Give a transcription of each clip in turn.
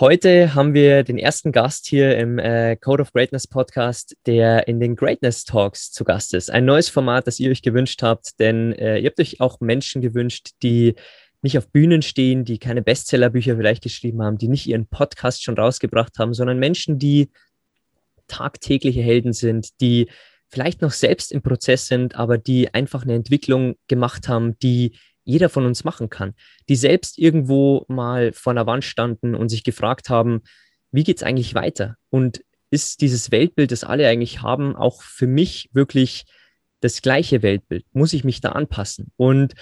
heute haben wir den ersten Gast hier im äh, Code of Greatness Podcast, der in den Greatness Talks zu Gast ist. Ein neues Format, das ihr euch gewünscht habt, denn äh, ihr habt euch auch Menschen gewünscht, die nicht auf Bühnen stehen, die keine Bestsellerbücher vielleicht geschrieben haben, die nicht ihren Podcast schon rausgebracht haben, sondern Menschen, die tagtägliche Helden sind, die vielleicht noch selbst im Prozess sind, aber die einfach eine Entwicklung gemacht haben, die jeder von uns machen kann, die selbst irgendwo mal vor einer Wand standen und sich gefragt haben, wie geht es eigentlich weiter? Und ist dieses Weltbild, das alle eigentlich haben, auch für mich wirklich das gleiche Weltbild? Muss ich mich da anpassen? Und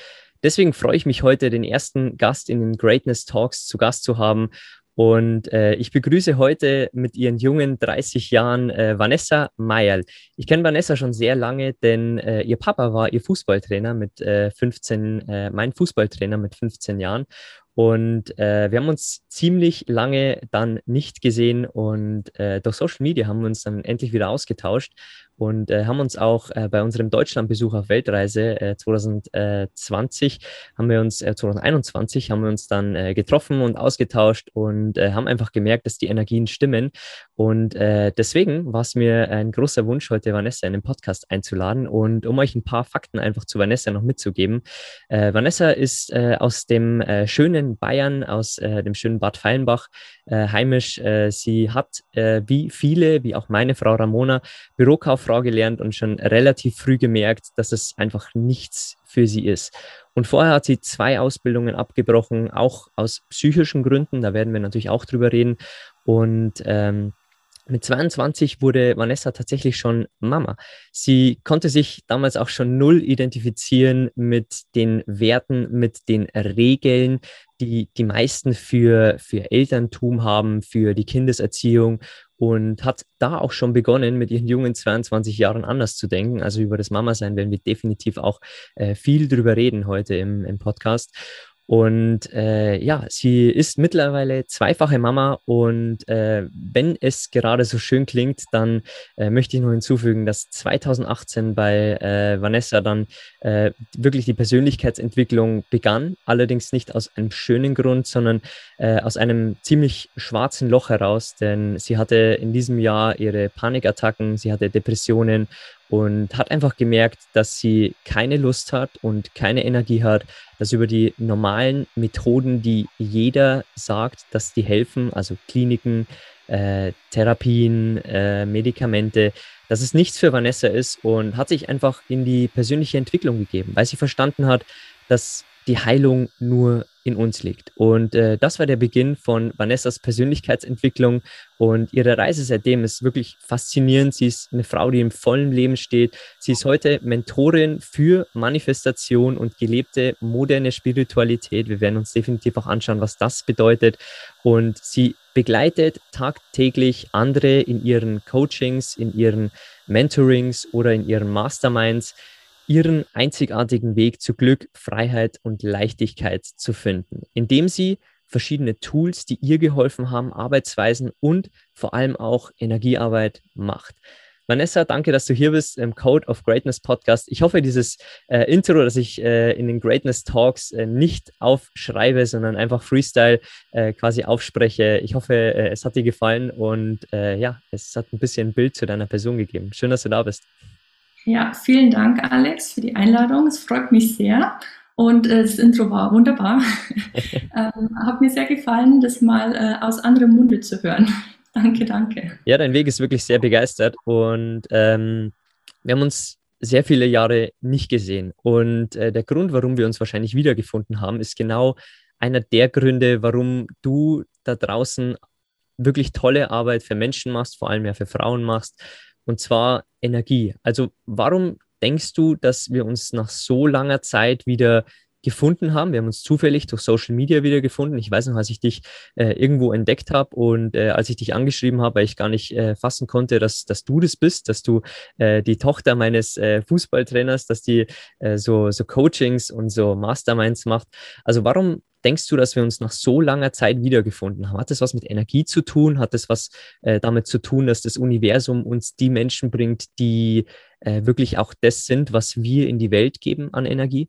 deswegen freue ich mich heute, den ersten Gast in den Greatness Talks zu Gast zu haben. Und äh, ich begrüße heute mit ihren jungen 30 Jahren äh, Vanessa Meyerl. Ich kenne Vanessa schon sehr lange, denn äh, ihr Papa war ihr Fußballtrainer mit 15, äh, äh, mein Fußballtrainer mit 15 Jahren. Und äh, wir haben uns ziemlich lange dann nicht gesehen und äh, durch Social Media haben wir uns dann endlich wieder ausgetauscht und äh, haben uns auch äh, bei unserem Deutschlandbesuch auf Weltreise äh, 2020 haben wir uns äh, 2021 haben wir uns dann äh, getroffen und ausgetauscht und äh, haben einfach gemerkt, dass die Energien stimmen und äh, deswegen war es mir ein großer Wunsch heute Vanessa in den Podcast einzuladen und um euch ein paar Fakten einfach zu Vanessa noch mitzugeben. Äh, Vanessa ist äh, aus dem äh, schönen Bayern, aus äh, dem schönen Bad Feilenbach äh, heimisch. Äh, sie hat äh, wie viele, wie auch meine Frau Ramona, Bürokauffrau gelernt und schon relativ früh gemerkt, dass es einfach nichts für sie ist. Und vorher hat sie zwei Ausbildungen abgebrochen, auch aus psychischen Gründen. Da werden wir natürlich auch drüber reden. Und ähm, mit 22 wurde Vanessa tatsächlich schon Mama. Sie konnte sich damals auch schon null identifizieren mit den Werten, mit den Regeln, die die meisten für, für Elterntum haben, für die Kindeserziehung und hat da auch schon begonnen, mit ihren jungen 22 Jahren anders zu denken. Also über das Mama-Sein werden wir definitiv auch äh, viel drüber reden heute im, im Podcast. Und äh, ja, sie ist mittlerweile zweifache Mama und äh, wenn es gerade so schön klingt, dann äh, möchte ich noch hinzufügen, dass 2018 bei äh, Vanessa dann äh, wirklich die Persönlichkeitsentwicklung begann, allerdings nicht aus einem schönen Grund, sondern äh, aus einem ziemlich schwarzen Loch heraus, denn sie hatte in diesem Jahr ihre Panikattacken, sie hatte Depressionen und hat einfach gemerkt, dass sie keine Lust hat und keine Energie hat, dass über die normalen Methoden, die jeder sagt, dass die helfen, also Kliniken, äh, Therapien, äh, Medikamente, dass es nichts für Vanessa ist und hat sich einfach in die persönliche Entwicklung gegeben, weil sie verstanden hat, dass die Heilung nur in uns liegt. Und äh, das war der Beginn von Vanessas Persönlichkeitsentwicklung und ihre Reise seitdem ist wirklich faszinierend. Sie ist eine Frau, die im vollen Leben steht. Sie ist heute Mentorin für Manifestation und gelebte moderne Spiritualität. Wir werden uns definitiv auch anschauen, was das bedeutet. Und sie begleitet tagtäglich andere in ihren Coachings, in ihren Mentorings oder in ihren Masterminds ihren einzigartigen Weg zu Glück, Freiheit und Leichtigkeit zu finden, indem sie verschiedene Tools, die ihr geholfen haben, Arbeitsweisen und vor allem auch Energiearbeit macht. Vanessa, danke, dass du hier bist im Code of Greatness Podcast. Ich hoffe, dieses äh, Intro, das ich äh, in den Greatness Talks äh, nicht aufschreibe, sondern einfach Freestyle äh, quasi aufspreche. Ich hoffe, äh, es hat dir gefallen und äh, ja, es hat ein bisschen Bild zu deiner Person gegeben. Schön, dass du da bist. Ja, vielen Dank, Alex, für die Einladung. Es freut mich sehr. Und äh, das Intro war wunderbar. ähm, hat mir sehr gefallen, das mal äh, aus anderem Munde zu hören. danke, danke. Ja, dein Weg ist wirklich sehr begeistert und ähm, wir haben uns sehr viele Jahre nicht gesehen. Und äh, der Grund, warum wir uns wahrscheinlich wiedergefunden haben, ist genau einer der Gründe, warum du da draußen wirklich tolle Arbeit für Menschen machst, vor allem ja für Frauen machst, und zwar Energie. Also warum denkst du, dass wir uns nach so langer Zeit wieder gefunden haben. Wir haben uns zufällig durch Social Media wieder gefunden. Ich weiß noch, als ich dich äh, irgendwo entdeckt habe und äh, als ich dich angeschrieben habe, weil ich gar nicht äh, fassen konnte, dass, dass du das bist, dass du äh, die Tochter meines äh, Fußballtrainers, dass die äh, so, so Coachings und so Masterminds macht. Also warum denkst du, dass wir uns nach so langer Zeit wiedergefunden haben? Hat das was mit Energie zu tun? Hat das was äh, damit zu tun, dass das Universum uns die Menschen bringt, die äh, wirklich auch das sind, was wir in die Welt geben an Energie?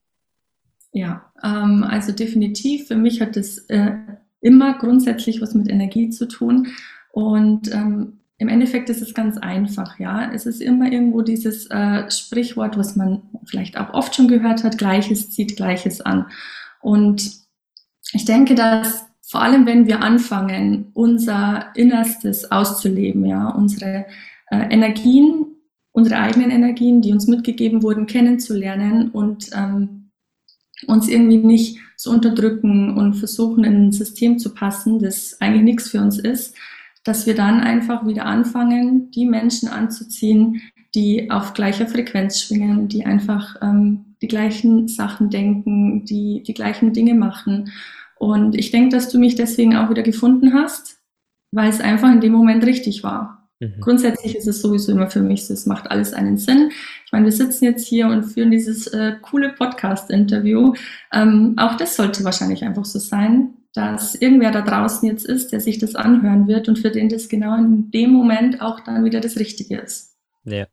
Ja, ähm, also definitiv. Für mich hat es äh, immer grundsätzlich was mit Energie zu tun. Und ähm, im Endeffekt ist es ganz einfach, ja. Es ist immer irgendwo dieses äh, Sprichwort, was man vielleicht auch oft schon gehört hat, Gleiches zieht Gleiches an. Und ich denke, dass vor allem, wenn wir anfangen, unser Innerstes auszuleben, ja, unsere äh, Energien, unsere eigenen Energien, die uns mitgegeben wurden, kennenzulernen und ähm, uns irgendwie nicht zu unterdrücken und versuchen, in ein System zu passen, das eigentlich nichts für uns ist, dass wir dann einfach wieder anfangen, die Menschen anzuziehen, die auf gleicher Frequenz schwingen, die einfach ähm, die gleichen Sachen denken, die die gleichen Dinge machen. Und ich denke, dass du mich deswegen auch wieder gefunden hast, weil es einfach in dem Moment richtig war. Mhm. Grundsätzlich ist es sowieso immer für mich so, es macht alles einen Sinn. Ich meine, wir sitzen jetzt hier und führen dieses äh, coole Podcast-Interview. Ähm, auch das sollte wahrscheinlich einfach so sein, dass irgendwer da draußen jetzt ist, der sich das anhören wird und für den das genau in dem Moment auch dann wieder das Richtige ist. Ja,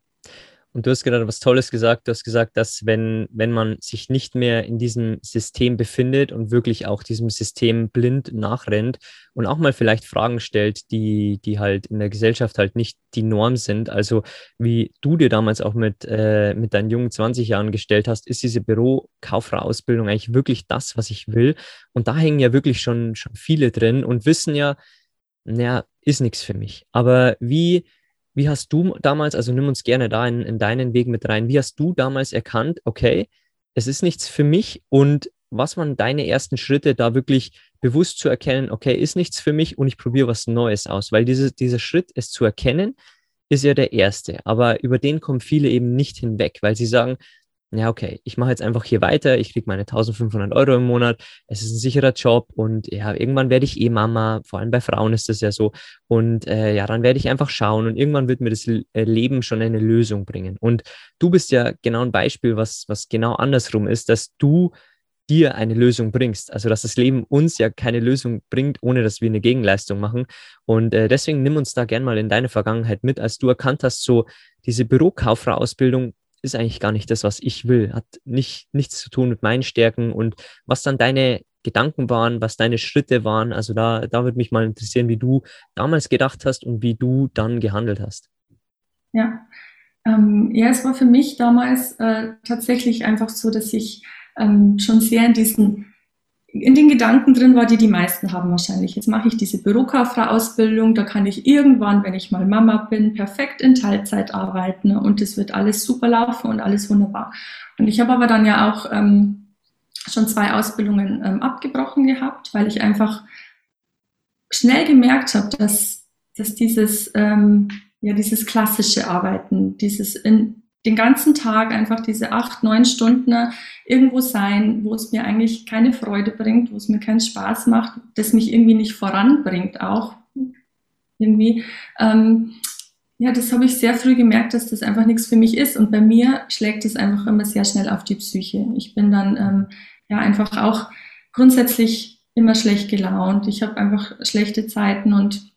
und du hast gerade was Tolles gesagt. Du hast gesagt, dass wenn, wenn man sich nicht mehr in diesem System befindet und wirklich auch diesem System blind nachrennt und auch mal vielleicht Fragen stellt, die, die halt in der Gesellschaft halt nicht die Norm sind. Also wie du dir damals auch mit, äh, mit deinen jungen 20 Jahren gestellt hast, ist diese Bürokauffrau-Ausbildung eigentlich wirklich das, was ich will? Und da hängen ja wirklich schon, schon viele drin und wissen ja, naja, ist nichts für mich. Aber wie wie hast du damals, also nimm uns gerne da in, in deinen Weg mit rein, wie hast du damals erkannt, okay, es ist nichts für mich und was waren deine ersten Schritte, da wirklich bewusst zu erkennen, okay, ist nichts für mich und ich probiere was Neues aus? Weil diese, dieser Schritt, es zu erkennen, ist ja der erste. Aber über den kommen viele eben nicht hinweg, weil sie sagen, ja, okay, ich mache jetzt einfach hier weiter, ich kriege meine 1500 Euro im Monat, es ist ein sicherer Job und ja, irgendwann werde ich eh Mama, vor allem bei Frauen ist das ja so und äh, ja, dann werde ich einfach schauen und irgendwann wird mir das äh, Leben schon eine Lösung bringen. Und du bist ja genau ein Beispiel, was, was genau andersrum ist, dass du dir eine Lösung bringst. Also, dass das Leben uns ja keine Lösung bringt, ohne dass wir eine Gegenleistung machen. Und äh, deswegen nimm uns da gern mal in deine Vergangenheit mit, als du erkannt hast, so diese Bürokauffrau-Ausbildung ist eigentlich gar nicht das, was ich will, hat nicht, nichts zu tun mit meinen Stärken und was dann deine Gedanken waren, was deine Schritte waren. Also da, da würde mich mal interessieren, wie du damals gedacht hast und wie du dann gehandelt hast. Ja, ähm, ja, es war für mich damals äh, tatsächlich einfach so, dass ich ähm, schon sehr in diesen in den Gedanken drin war, die die meisten haben wahrscheinlich. Jetzt mache ich diese Bürokauffrau-Ausbildung, da kann ich irgendwann, wenn ich mal Mama bin, perfekt in Teilzeit arbeiten und es wird alles super laufen und alles wunderbar. Und ich habe aber dann ja auch ähm, schon zwei Ausbildungen ähm, abgebrochen gehabt, weil ich einfach schnell gemerkt habe, dass, dass dieses, ähm, ja, dieses klassische Arbeiten, dieses in, den ganzen Tag einfach diese acht, neun Stunden irgendwo sein, wo es mir eigentlich keine Freude bringt, wo es mir keinen Spaß macht, das mich irgendwie nicht voranbringt auch irgendwie. Ähm, ja, das habe ich sehr früh gemerkt, dass das einfach nichts für mich ist. Und bei mir schlägt es einfach immer sehr schnell auf die Psyche. Ich bin dann ähm, ja einfach auch grundsätzlich immer schlecht gelaunt. Ich habe einfach schlechte Zeiten und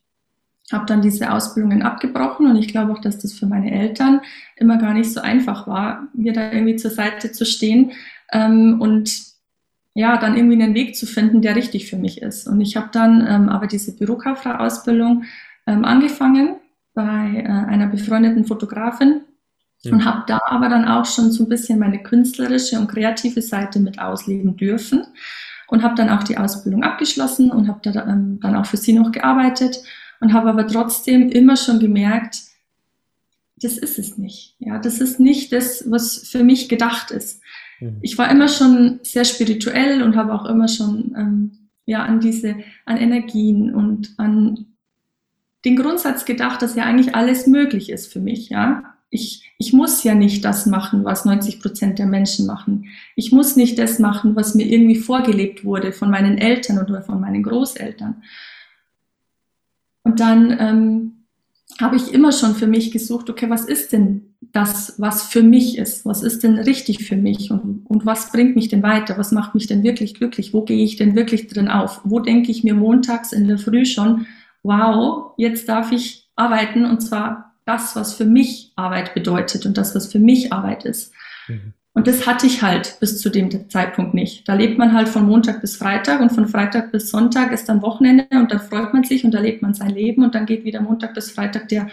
habe dann diese Ausbildungen abgebrochen und ich glaube auch, dass das für meine Eltern immer gar nicht so einfach war, mir da irgendwie zur Seite zu stehen ähm, und ja, dann irgendwie einen Weg zu finden, der richtig für mich ist. Und ich habe dann ähm, aber diese Bürokauffrau-Ausbildung ähm, angefangen bei äh, einer befreundeten Fotografin Mhm. Und habe da aber dann auch schon so ein bisschen meine künstlerische und kreative Seite mit ausleben dürfen und habe dann auch die Ausbildung abgeschlossen und habe da ähm, dann auch für sie noch gearbeitet und habe aber trotzdem immer schon gemerkt, das ist es nicht. Ja, das ist nicht das, was für mich gedacht ist. Mhm. Ich war immer schon sehr spirituell und habe auch immer schon ähm, ja an diese an Energien und an den Grundsatz gedacht, dass ja eigentlich alles möglich ist für mich. Ja, ich, ich muss ja nicht das machen, was 90 Prozent der Menschen machen. Ich muss nicht das machen, was mir irgendwie vorgelebt wurde von meinen Eltern oder von meinen Großeltern. Und dann ähm, habe ich immer schon für mich gesucht, okay, was ist denn das, was für mich ist? Was ist denn richtig für mich? Und, und was bringt mich denn weiter? Was macht mich denn wirklich glücklich? Wo gehe ich denn wirklich drin auf? Wo denke ich mir montags in der Früh schon, wow, jetzt darf ich arbeiten und zwar das, was für mich Arbeit bedeutet und das, was für mich Arbeit ist. Mhm. Und das hatte ich halt bis zu dem Zeitpunkt nicht. Da lebt man halt von Montag bis Freitag und von Freitag bis Sonntag ist dann Wochenende und dann freut man sich und da lebt man sein Leben und dann geht wieder Montag bis Freitag der,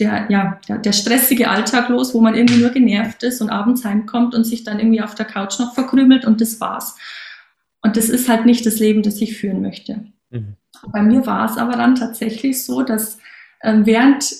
der, ja, der, der stressige Alltag los, wo man irgendwie nur genervt ist und abends heimkommt und sich dann irgendwie auf der Couch noch verkrümelt und das war's. Und das ist halt nicht das Leben, das ich führen möchte. Mhm. Bei mir war es aber dann tatsächlich so, dass äh, während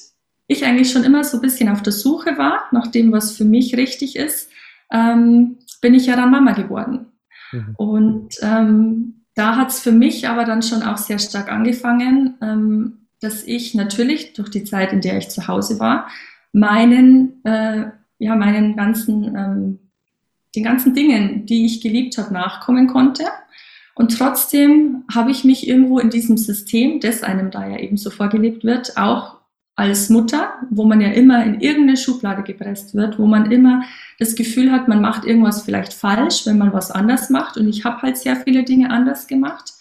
ich eigentlich schon immer so ein bisschen auf der Suche war, nach dem, was für mich richtig ist, ähm, bin ich ja dann Mama geworden. Mhm. Und ähm, da hat es für mich aber dann schon auch sehr stark angefangen, ähm, dass ich natürlich durch die Zeit, in der ich zu Hause war, meinen, äh, ja, meinen ganzen, ähm, den ganzen Dingen, die ich geliebt habe, nachkommen konnte. Und trotzdem habe ich mich irgendwo in diesem System, das einem da ja eben so vorgelebt wird, auch als Mutter, wo man ja immer in irgendeine Schublade gepresst wird, wo man immer das Gefühl hat, man macht irgendwas vielleicht falsch, wenn man was anders macht. Und ich habe halt sehr viele Dinge anders gemacht.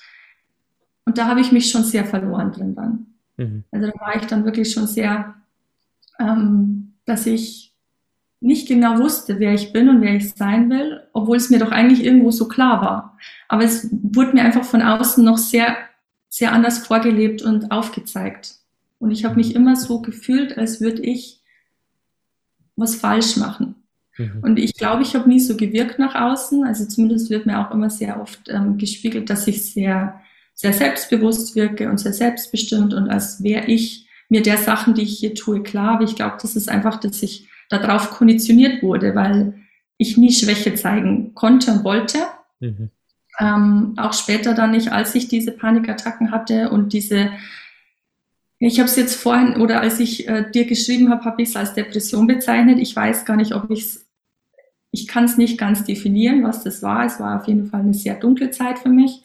Und da habe ich mich schon sehr verloren drin dann. Mhm. Also da war ich dann wirklich schon sehr, ähm, dass ich nicht genau wusste, wer ich bin und wer ich sein will, obwohl es mir doch eigentlich irgendwo so klar war. Aber es wurde mir einfach von außen noch sehr, sehr anders vorgelebt und aufgezeigt. Und ich habe mich immer so gefühlt, als würde ich was falsch machen. Mhm. Und ich glaube, ich habe nie so gewirkt nach außen. Also zumindest wird mir auch immer sehr oft ähm, gespiegelt, dass ich sehr, sehr selbstbewusst wirke und sehr selbstbestimmt und als wäre ich mir der Sachen, die ich hier tue, klar. Aber ich glaube, das ist einfach, dass ich darauf konditioniert wurde, weil ich nie Schwäche zeigen konnte und wollte. Mhm. Ähm, auch später dann nicht, als ich diese Panikattacken hatte und diese ich habe es jetzt vorhin oder als ich äh, dir geschrieben habe, habe ich es als Depression bezeichnet. Ich weiß gar nicht, ob ich es, ich kann es nicht ganz definieren, was das war. Es war auf jeden Fall eine sehr dunkle Zeit für mich.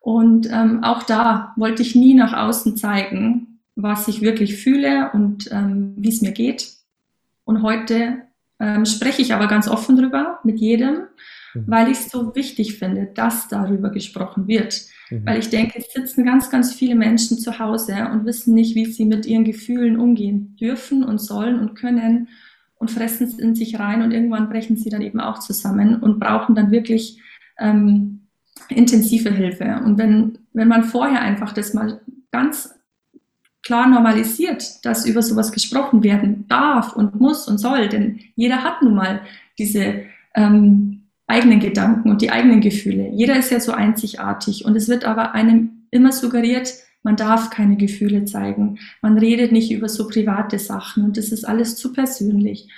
Und ähm, auch da wollte ich nie nach außen zeigen, was ich wirklich fühle und ähm, wie es mir geht. Und heute ähm, spreche ich aber ganz offen drüber mit jedem, mhm. weil ich es so wichtig finde, dass darüber gesprochen wird. Mhm. Weil ich denke, es sitzen ganz, ganz viele Menschen zu Hause und wissen nicht, wie sie mit ihren Gefühlen umgehen dürfen und sollen und können und fressen es in sich rein und irgendwann brechen sie dann eben auch zusammen und brauchen dann wirklich ähm, intensive Hilfe. Und wenn, wenn man vorher einfach das mal ganz klar normalisiert, dass über sowas gesprochen werden darf und muss und soll, denn jeder hat nun mal diese ähm, eigenen Gedanken und die eigenen Gefühle. Jeder ist ja so einzigartig und es wird aber einem immer suggeriert, man darf keine Gefühle zeigen. Man redet nicht über so private Sachen und das ist alles zu persönlich.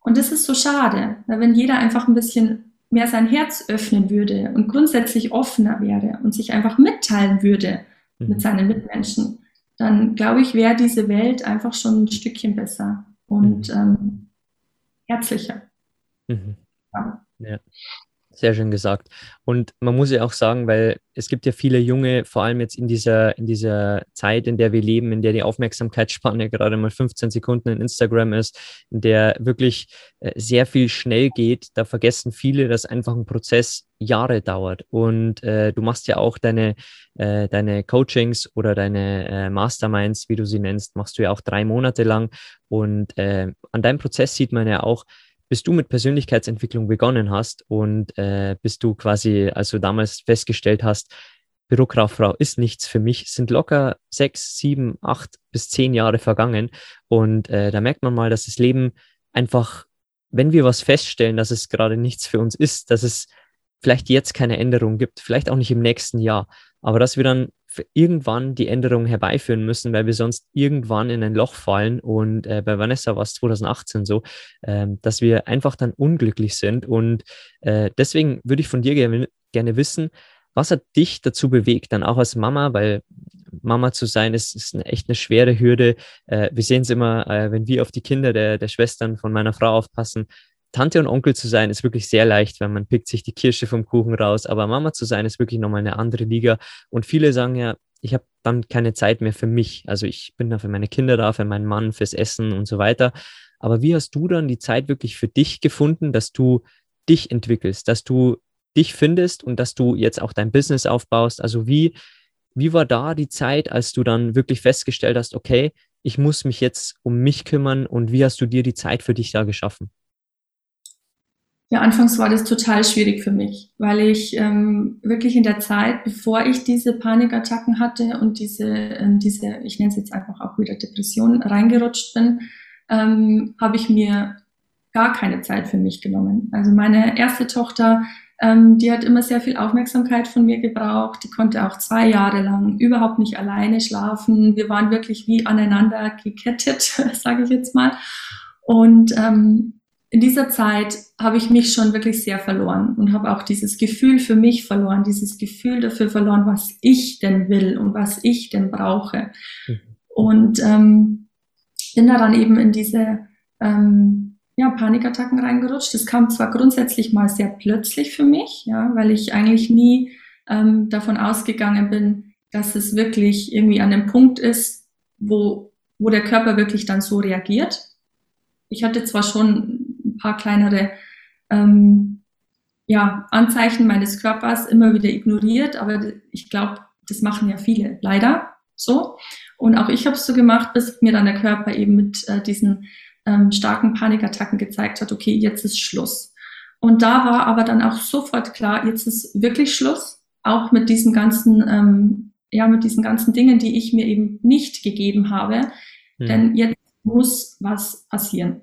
Und das ist so schade, weil wenn jeder einfach ein bisschen mehr sein Herz öffnen würde und grundsätzlich offener wäre und sich einfach mitteilen würde mhm. mit seinen Mitmenschen, dann glaube ich, wäre diese Welt einfach schon ein Stückchen besser und mhm. ähm, herzlicher. Mhm. Ja. Ja, sehr schön gesagt. Und man muss ja auch sagen, weil es gibt ja viele Junge, vor allem jetzt in dieser, in dieser Zeit, in der wir leben, in der die Aufmerksamkeitsspanne gerade mal 15 Sekunden in Instagram ist, in der wirklich äh, sehr viel schnell geht, da vergessen viele, dass einfach ein Prozess Jahre dauert. Und äh, du machst ja auch deine, äh, deine Coachings oder deine äh, Masterminds, wie du sie nennst, machst du ja auch drei Monate lang. Und äh, an deinem Prozess sieht man ja auch, bis du mit Persönlichkeitsentwicklung begonnen hast und äh, bis du quasi, also damals festgestellt hast, Bürokauffrau ist nichts für mich, sind locker sechs, sieben, acht bis zehn Jahre vergangen. Und äh, da merkt man mal, dass das Leben einfach wenn wir was feststellen, dass es gerade nichts für uns ist, dass es vielleicht jetzt keine Änderung gibt, vielleicht auch nicht im nächsten Jahr, aber dass wir dann irgendwann die Änderung herbeiführen müssen, weil wir sonst irgendwann in ein Loch fallen. Und äh, bei Vanessa war es 2018 so, äh, dass wir einfach dann unglücklich sind. Und äh, deswegen würde ich von dir gerne, gerne wissen, was hat dich dazu bewegt, dann auch als Mama, weil Mama zu sein ist, ist eine, echt eine schwere Hürde. Äh, wir sehen es immer, äh, wenn wir auf die Kinder der, der Schwestern von meiner Frau aufpassen, Tante und Onkel zu sein ist wirklich sehr leicht, weil man pickt sich die Kirsche vom Kuchen raus. Aber Mama zu sein ist wirklich nochmal eine andere Liga. Und viele sagen ja, ich habe dann keine Zeit mehr für mich. Also ich bin da für meine Kinder da, für meinen Mann, fürs Essen und so weiter. Aber wie hast du dann die Zeit wirklich für dich gefunden, dass du dich entwickelst, dass du dich findest und dass du jetzt auch dein Business aufbaust? Also wie, wie war da die Zeit, als du dann wirklich festgestellt hast, okay, ich muss mich jetzt um mich kümmern und wie hast du dir die Zeit für dich da geschaffen? Ja, anfangs war das total schwierig für mich, weil ich ähm, wirklich in der Zeit, bevor ich diese Panikattacken hatte und diese, ähm, diese ich nenne es jetzt einfach auch wieder Depression, reingerutscht bin, ähm, habe ich mir gar keine Zeit für mich genommen. Also meine erste Tochter, ähm, die hat immer sehr viel Aufmerksamkeit von mir gebraucht. Die konnte auch zwei Jahre lang überhaupt nicht alleine schlafen. Wir waren wirklich wie aneinander gekettet, sage ich jetzt mal. Und ähm, in dieser Zeit habe ich mich schon wirklich sehr verloren und habe auch dieses Gefühl für mich verloren, dieses Gefühl dafür verloren, was ich denn will und was ich denn brauche. Mhm. Und ähm, bin da dann eben in diese ähm, ja, Panikattacken reingerutscht. Das kam zwar grundsätzlich mal sehr plötzlich für mich, ja, weil ich eigentlich nie ähm, davon ausgegangen bin, dass es wirklich irgendwie an dem Punkt ist, wo, wo der Körper wirklich dann so reagiert. Ich hatte zwar schon ein paar kleinere ähm, ja, Anzeichen meines Körpers immer wieder ignoriert, aber ich glaube, das machen ja viele, leider so. Und auch ich habe es so gemacht, bis mir dann der Körper eben mit äh, diesen ähm, starken Panikattacken gezeigt hat, okay, jetzt ist Schluss. Und da war aber dann auch sofort klar, jetzt ist wirklich Schluss, auch mit diesen ganzen, ähm, ja, mit diesen ganzen Dingen, die ich mir eben nicht gegeben habe. Mhm. Denn jetzt muss was passieren.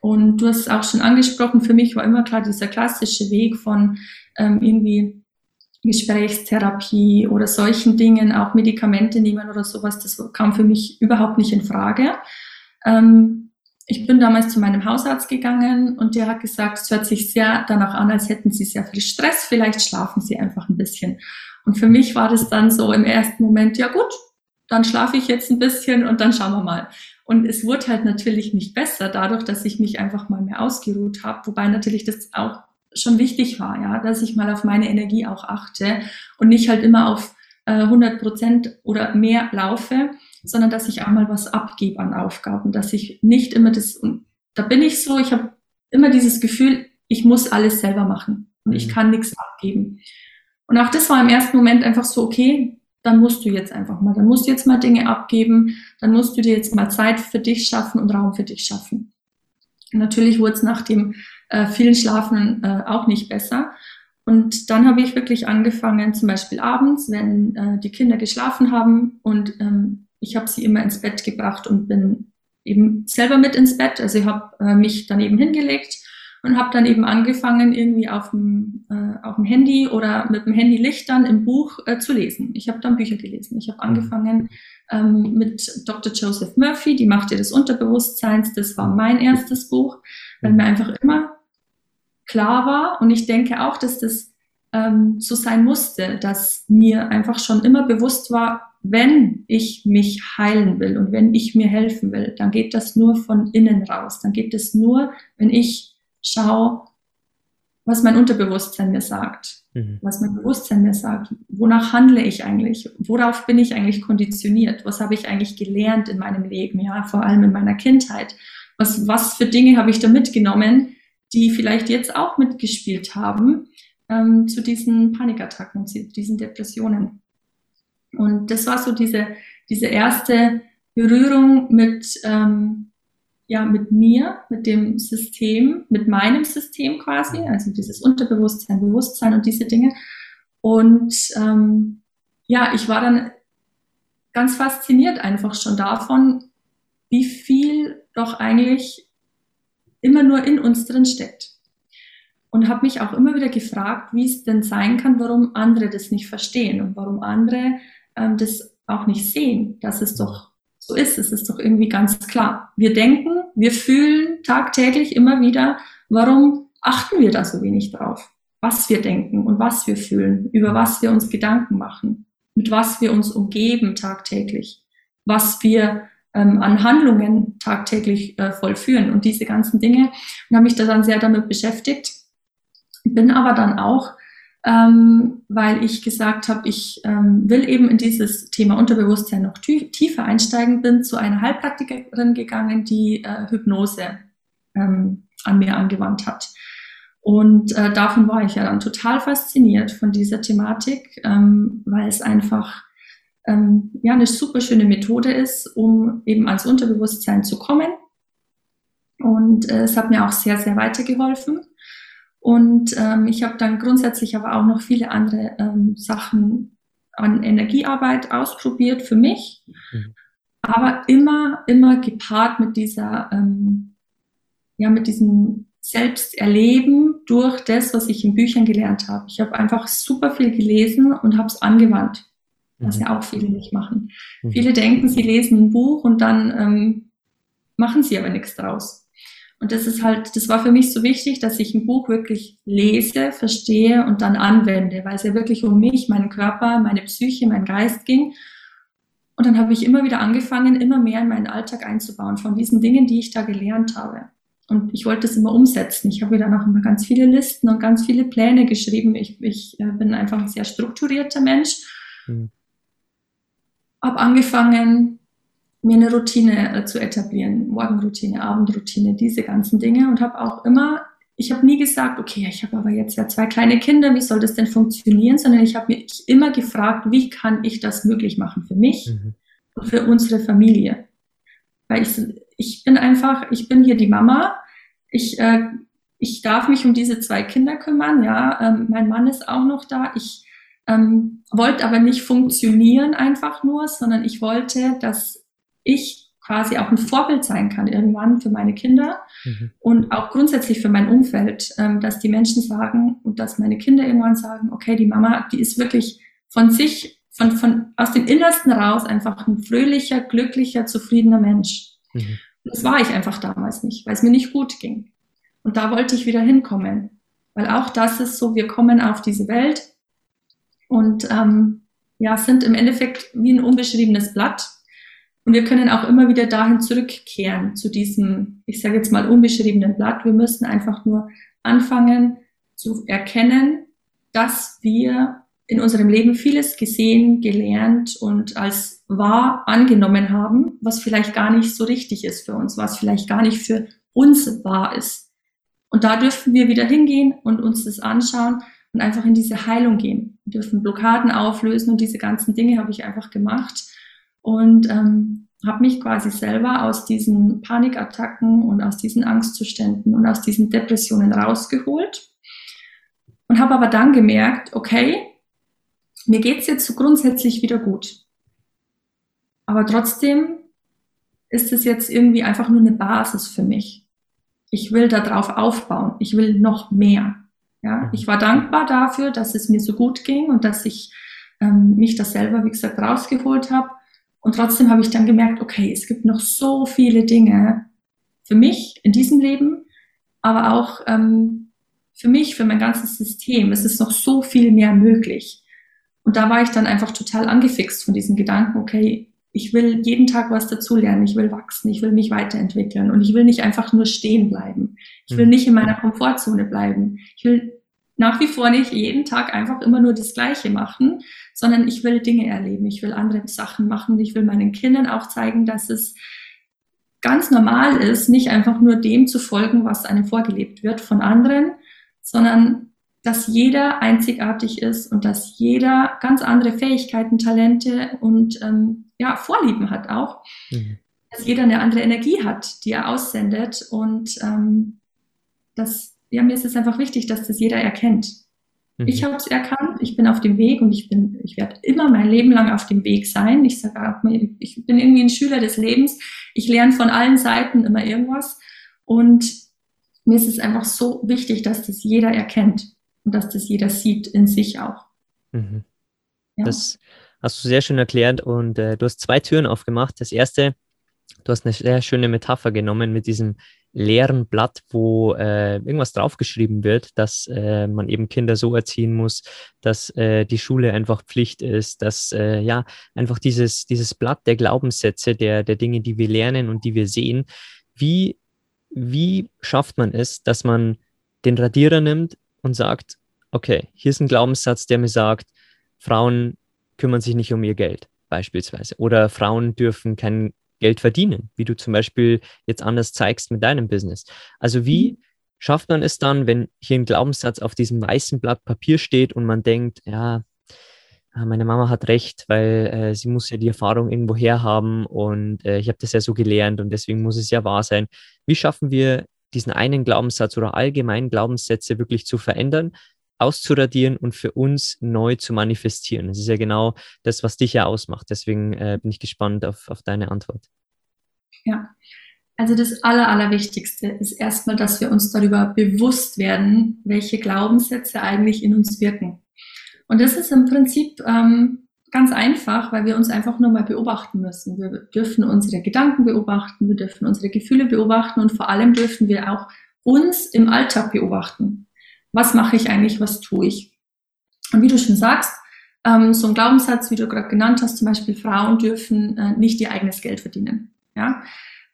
Und du hast es auch schon angesprochen, für mich war immer klar dieser klassische Weg von ähm, irgendwie Gesprächstherapie oder solchen Dingen, auch Medikamente nehmen oder sowas, das kam für mich überhaupt nicht in Frage. Ähm, ich bin damals zu meinem Hausarzt gegangen und der hat gesagt, es hört sich sehr danach an, als hätten Sie sehr viel Stress, vielleicht schlafen Sie einfach ein bisschen. Und für mich war das dann so im ersten Moment, ja gut, dann schlafe ich jetzt ein bisschen und dann schauen wir mal. Und es wurde halt natürlich nicht besser dadurch, dass ich mich einfach mal mehr ausgeruht habe, wobei natürlich das auch schon wichtig war, ja, dass ich mal auf meine Energie auch achte und nicht halt immer auf äh, 100 Prozent oder mehr laufe, sondern dass ich auch mal was abgebe an Aufgaben, dass ich nicht immer das, und da bin ich so, ich habe immer dieses Gefühl, ich muss alles selber machen und ich mhm. kann nichts abgeben. Und auch das war im ersten Moment einfach so, okay, dann musst du jetzt einfach mal, dann musst du jetzt mal Dinge abgeben, dann musst du dir jetzt mal Zeit für dich schaffen und Raum für dich schaffen. Natürlich wurde es nach dem äh, vielen Schlafen äh, auch nicht besser. Und dann habe ich wirklich angefangen, zum Beispiel abends, wenn äh, die Kinder geschlafen haben und ähm, ich habe sie immer ins Bett gebracht und bin eben selber mit ins Bett. Also ich habe äh, mich dann eben hingelegt und habe dann eben angefangen, irgendwie auf dem, äh, auf dem Handy oder mit dem Handy-Licht dann im Buch äh, zu lesen. Ich habe dann Bücher gelesen. Ich habe mhm. angefangen ähm, mit Dr. Joseph Murphy, die Macht des Unterbewusstseins. Das war mein erstes Buch, weil mir einfach immer klar war und ich denke auch, dass das ähm, so sein musste, dass mir einfach schon immer bewusst war, wenn ich mich heilen will und wenn ich mir helfen will, dann geht das nur von innen raus. Dann geht es nur, wenn ich schau, was mein Unterbewusstsein mir sagt, mhm. was mein Bewusstsein mir sagt, wonach handle ich eigentlich, worauf bin ich eigentlich konditioniert, was habe ich eigentlich gelernt in meinem Leben, ja, vor allem in meiner Kindheit, was, was für Dinge habe ich da mitgenommen, die vielleicht jetzt auch mitgespielt haben ähm, zu diesen Panikattacken und zu diesen Depressionen. Und das war so diese, diese erste Berührung mit, ähm, ja mit mir, mit dem System, mit meinem System quasi, also dieses Unterbewusstsein, Bewusstsein und diese Dinge. Und ähm, ja, ich war dann ganz fasziniert einfach schon davon, wie viel doch eigentlich immer nur in uns drin steckt. Und habe mich auch immer wieder gefragt, wie es denn sein kann, warum andere das nicht verstehen und warum andere ähm, das auch nicht sehen, dass es doch so ist. Es ist doch irgendwie ganz klar. Wir denken, wir fühlen tagtäglich immer wieder, warum achten wir da so wenig drauf? Was wir denken und was wir fühlen, über was wir uns Gedanken machen, mit was wir uns umgeben tagtäglich, was wir ähm, an Handlungen tagtäglich äh, vollführen und diese ganzen Dinge. Und habe mich da dann sehr damit beschäftigt. Bin aber dann auch, ähm, weil ich gesagt habe, ich ähm, will eben in dieses Thema Unterbewusstsein noch tiefer einsteigen, bin zu einer Heilpraktikerin gegangen, die äh, Hypnose ähm, an mir angewandt hat. Und äh, davon war ich ja dann total fasziniert von dieser Thematik, ähm, weil es einfach ähm, ja eine super schöne Methode ist, um eben ans Unterbewusstsein zu kommen. Und äh, es hat mir auch sehr, sehr weitergeholfen. Und ähm, ich habe dann grundsätzlich aber auch noch viele andere ähm, Sachen an Energiearbeit ausprobiert für mich, mhm. aber immer, immer gepaart mit dieser, ähm, ja, mit diesem Selbsterleben durch das, was ich in Büchern gelernt habe. Ich habe einfach super viel gelesen und habe es angewandt was ja auch viele nicht machen. Mhm. Viele denken, sie lesen ein Buch und dann ähm, machen sie aber nichts draus. Und das ist halt, das war für mich so wichtig, dass ich ein Buch wirklich lese, verstehe und dann anwende, weil es ja wirklich um mich, meinen Körper, meine Psyche, meinen Geist ging. Und dann habe ich immer wieder angefangen, immer mehr in meinen Alltag einzubauen von diesen Dingen, die ich da gelernt habe. Und ich wollte es immer umsetzen. Ich habe mir dann auch immer ganz viele Listen und ganz viele Pläne geschrieben. Ich, ich äh, bin einfach ein sehr strukturierter Mensch. Mhm habe angefangen, mir eine Routine äh, zu etablieren, Morgenroutine, Abendroutine, diese ganzen Dinge. Und habe auch immer, ich habe nie gesagt, okay, ich habe aber jetzt ja zwei kleine Kinder, wie soll das denn funktionieren, sondern ich habe mich immer gefragt, wie kann ich das möglich machen für mich mhm. und für unsere Familie. Weil ich, ich bin einfach, ich bin hier die Mama, ich, äh, ich darf mich um diese zwei Kinder kümmern, ja, ähm, mein Mann ist auch noch da, ich ähm, wollte aber nicht funktionieren einfach nur, sondern ich wollte, dass ich quasi auch ein Vorbild sein kann irgendwann für meine Kinder mhm. und auch grundsätzlich für mein Umfeld, ähm, dass die Menschen sagen und dass meine Kinder irgendwann sagen, okay, die Mama, die ist wirklich von sich, von, von aus dem Innersten raus einfach ein fröhlicher, glücklicher, zufriedener Mensch. Mhm. Das war ich einfach damals nicht, weil es mir nicht gut ging. Und da wollte ich wieder hinkommen. Weil auch das ist so, wir kommen auf diese Welt und ähm, ja, sind im Endeffekt wie ein unbeschriebenes Blatt. Und wir können auch immer wieder dahin zurückkehren, zu diesem, ich sage jetzt mal, unbeschriebenen Blatt. Wir müssen einfach nur anfangen zu erkennen, dass wir in unserem Leben vieles gesehen, gelernt und als wahr angenommen haben, was vielleicht gar nicht so richtig ist für uns, was vielleicht gar nicht für uns wahr ist. Und da dürfen wir wieder hingehen und uns das anschauen und einfach in diese Heilung gehen. Wir dürfen Blockaden auflösen und diese ganzen Dinge habe ich einfach gemacht und ähm, habe mich quasi selber aus diesen Panikattacken und aus diesen Angstzuständen und aus diesen Depressionen rausgeholt und habe aber dann gemerkt, okay, mir geht's jetzt so grundsätzlich wieder gut. Aber trotzdem ist es jetzt irgendwie einfach nur eine Basis für mich. Ich will darauf aufbauen. Ich will noch mehr. Ja, mhm. ich war dankbar dafür, dass es mir so gut ging und dass ich ähm, mich das selber, wie gesagt, rausgeholt habe. Und trotzdem habe ich dann gemerkt, okay, es gibt noch so viele Dinge für mich in diesem Leben, aber auch ähm, für mich, für mein ganzes System. Es ist noch so viel mehr möglich. Und da war ich dann einfach total angefixt von diesem Gedanken, okay, ich will jeden Tag was dazulernen, ich will wachsen, ich will mich weiterentwickeln und ich will nicht einfach nur stehen bleiben. Ich will mhm. nicht in meiner Komfortzone bleiben. Ich will nach wie vor nicht jeden Tag einfach immer nur das Gleiche machen, sondern ich will Dinge erleben, ich will andere Sachen machen, ich will meinen Kindern auch zeigen, dass es ganz normal ist, nicht einfach nur dem zu folgen, was einem vorgelebt wird von anderen, sondern dass jeder einzigartig ist und dass jeder ganz andere Fähigkeiten, Talente und ähm, ja, Vorlieben hat auch. Mhm. Dass jeder eine andere Energie hat, die er aussendet und ähm, dass ja, mir ist es einfach wichtig, dass das jeder erkennt. Mhm. Ich habe es erkannt, ich bin auf dem Weg und ich bin, ich werde immer mein Leben lang auf dem Weg sein. Ich sage auch, ich bin irgendwie ein Schüler des Lebens. Ich lerne von allen Seiten immer irgendwas und mir ist es einfach so wichtig, dass das jeder erkennt und dass das jeder sieht in sich auch. Mhm. Ja. Das hast du sehr schön erklärt und äh, du hast zwei Türen aufgemacht. Das erste, du hast eine sehr schöne Metapher genommen mit diesem leeren Blatt, wo äh, irgendwas draufgeschrieben wird, dass äh, man eben Kinder so erziehen muss, dass äh, die Schule einfach Pflicht ist, dass äh, ja einfach dieses, dieses Blatt der Glaubenssätze, der, der Dinge, die wir lernen und die wir sehen, wie, wie schafft man es, dass man den Radierer nimmt und sagt, okay, hier ist ein Glaubenssatz, der mir sagt, Frauen kümmern sich nicht um ihr Geld beispielsweise oder Frauen dürfen kein Geld verdienen, wie du zum Beispiel jetzt anders zeigst mit deinem Business. Also wie mhm. schafft man es dann, wenn hier ein Glaubenssatz auf diesem weißen Blatt Papier steht und man denkt, ja, meine Mama hat recht, weil äh, sie muss ja die Erfahrung irgendwo herhaben und äh, ich habe das ja so gelernt und deswegen muss es ja wahr sein. Wie schaffen wir diesen einen Glaubenssatz oder allgemeinen Glaubenssätze wirklich zu verändern, auszuradieren und für uns neu zu manifestieren. Das ist ja genau das, was dich ja ausmacht. Deswegen äh, bin ich gespannt auf, auf deine Antwort. Ja, also das Aller, Allerwichtigste ist erstmal, dass wir uns darüber bewusst werden, welche Glaubenssätze eigentlich in uns wirken. Und das ist im Prinzip ähm, ganz einfach, weil wir uns einfach nur mal beobachten müssen. Wir dürfen unsere Gedanken beobachten, wir dürfen unsere Gefühle beobachten und vor allem dürfen wir auch uns im Alltag beobachten was mache ich eigentlich, was tue ich. Und wie du schon sagst, ähm, so ein Glaubenssatz, wie du gerade genannt hast, zum Beispiel Frauen dürfen äh, nicht ihr eigenes Geld verdienen. Ja?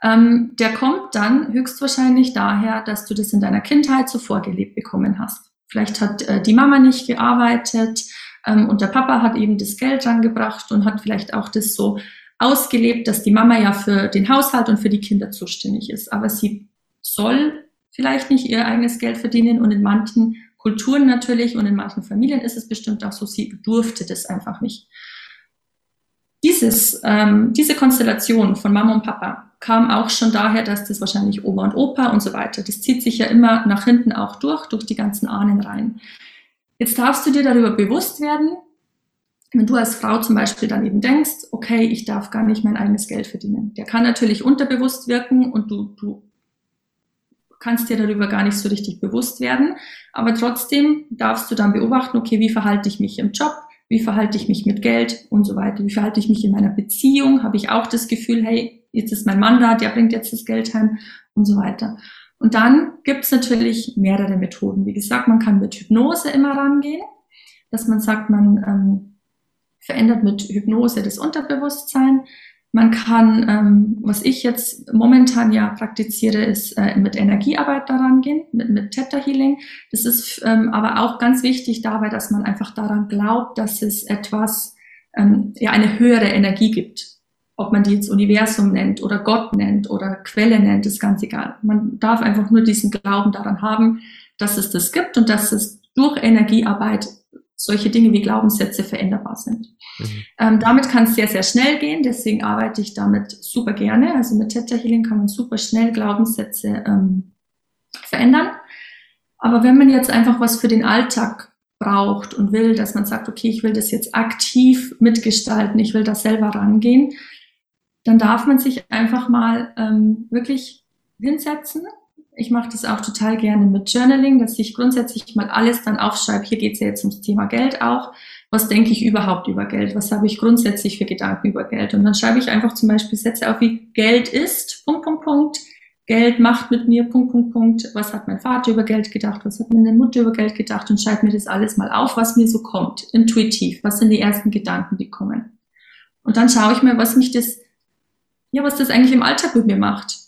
Ähm, der kommt dann höchstwahrscheinlich daher, dass du das in deiner Kindheit so vorgelebt bekommen hast. Vielleicht hat äh, die Mama nicht gearbeitet ähm, und der Papa hat eben das Geld rangebracht und hat vielleicht auch das so ausgelebt, dass die Mama ja für den Haushalt und für die Kinder zuständig ist. Aber sie soll vielleicht nicht ihr eigenes Geld verdienen und in manchen Kulturen natürlich und in manchen Familien ist es bestimmt auch so, sie durfte das einfach nicht. Dieses, ähm, diese Konstellation von Mama und Papa kam auch schon daher, dass das wahrscheinlich Oma und Opa und so weiter, das zieht sich ja immer nach hinten auch durch, durch die ganzen Ahnen rein. Jetzt darfst du dir darüber bewusst werden, wenn du als Frau zum Beispiel dann eben denkst, okay, ich darf gar nicht mein eigenes Geld verdienen. Der kann natürlich unterbewusst wirken und du, du kannst dir darüber gar nicht so richtig bewusst werden. Aber trotzdem darfst du dann beobachten, okay, wie verhalte ich mich im Job? Wie verhalte ich mich mit Geld und so weiter? Wie verhalte ich mich in meiner Beziehung? Habe ich auch das Gefühl, hey, jetzt ist mein Mann da, der bringt jetzt das Geld heim und so weiter. Und dann gibt es natürlich mehrere Methoden. Wie gesagt, man kann mit Hypnose immer rangehen, dass man sagt, man ähm, verändert mit Hypnose das Unterbewusstsein. Man kann, ähm, was ich jetzt momentan ja praktiziere, ist äh, mit Energiearbeit daran gehen, mit, mit Theta Healing. Das ist ähm, aber auch ganz wichtig dabei, dass man einfach daran glaubt, dass es etwas, ähm, ja, eine höhere Energie gibt. Ob man die jetzt Universum nennt oder Gott nennt oder Quelle nennt, ist ganz egal. Man darf einfach nur diesen Glauben daran haben, dass es das gibt und dass es durch Energiearbeit solche Dinge wie Glaubenssätze veränderbar sind. Mhm. Ähm, damit kann es sehr, sehr schnell gehen, deswegen arbeite ich damit super gerne. Also mit Theta Healing kann man super schnell Glaubenssätze ähm, verändern. Aber wenn man jetzt einfach was für den Alltag braucht und will, dass man sagt, okay, ich will das jetzt aktiv mitgestalten, ich will da selber rangehen, dann darf man sich einfach mal ähm, wirklich hinsetzen ich mache das auch total gerne mit Journaling, dass ich grundsätzlich mal alles dann aufschreibe. Hier geht es ja jetzt ums Thema Geld auch. Was denke ich überhaupt über Geld? Was habe ich grundsätzlich für Gedanken über Geld? Und dann schreibe ich einfach zum Beispiel Sätze auf wie Geld ist, Punkt, Punkt, Punkt. Geld macht mit mir, Punkt, Punkt, Punkt. Was hat mein Vater über Geld gedacht? Was hat meine Mutter über Geld gedacht? Und schreibe mir das alles mal auf, was mir so kommt, intuitiv. Was sind die ersten Gedanken, die kommen? Und dann schaue ich mir, was mich das, ja, was das eigentlich im Alltag mit mir macht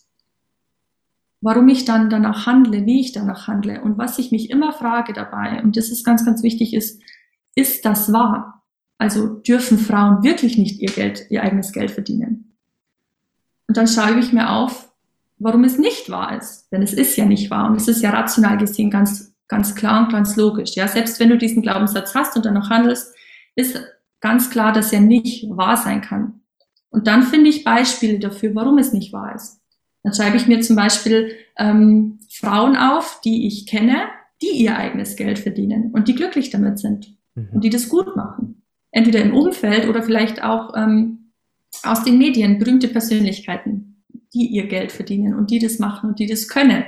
warum ich dann danach handle, wie ich danach handle und was ich mich immer frage dabei, und das ist ganz, ganz wichtig, ist, ist das wahr? Also dürfen Frauen wirklich nicht ihr Geld, ihr eigenes Geld verdienen? Und dann schreibe ich mir auf, warum es nicht wahr ist. Denn es ist ja nicht wahr. Und es ist ja rational gesehen ganz, ganz klar und ganz logisch. Ja, selbst wenn du diesen Glaubenssatz hast und dann noch handelst, ist ganz klar, dass er nicht wahr sein kann. Und dann finde ich Beispiele dafür, warum es nicht wahr ist. Dann schreibe ich mir zum Beispiel ähm, Frauen auf, die ich kenne, die ihr eigenes Geld verdienen und die glücklich damit sind mhm. und die das gut machen. Entweder im Umfeld oder vielleicht auch ähm, aus den Medien, berühmte Persönlichkeiten, die ihr Geld verdienen und die das machen und die das können.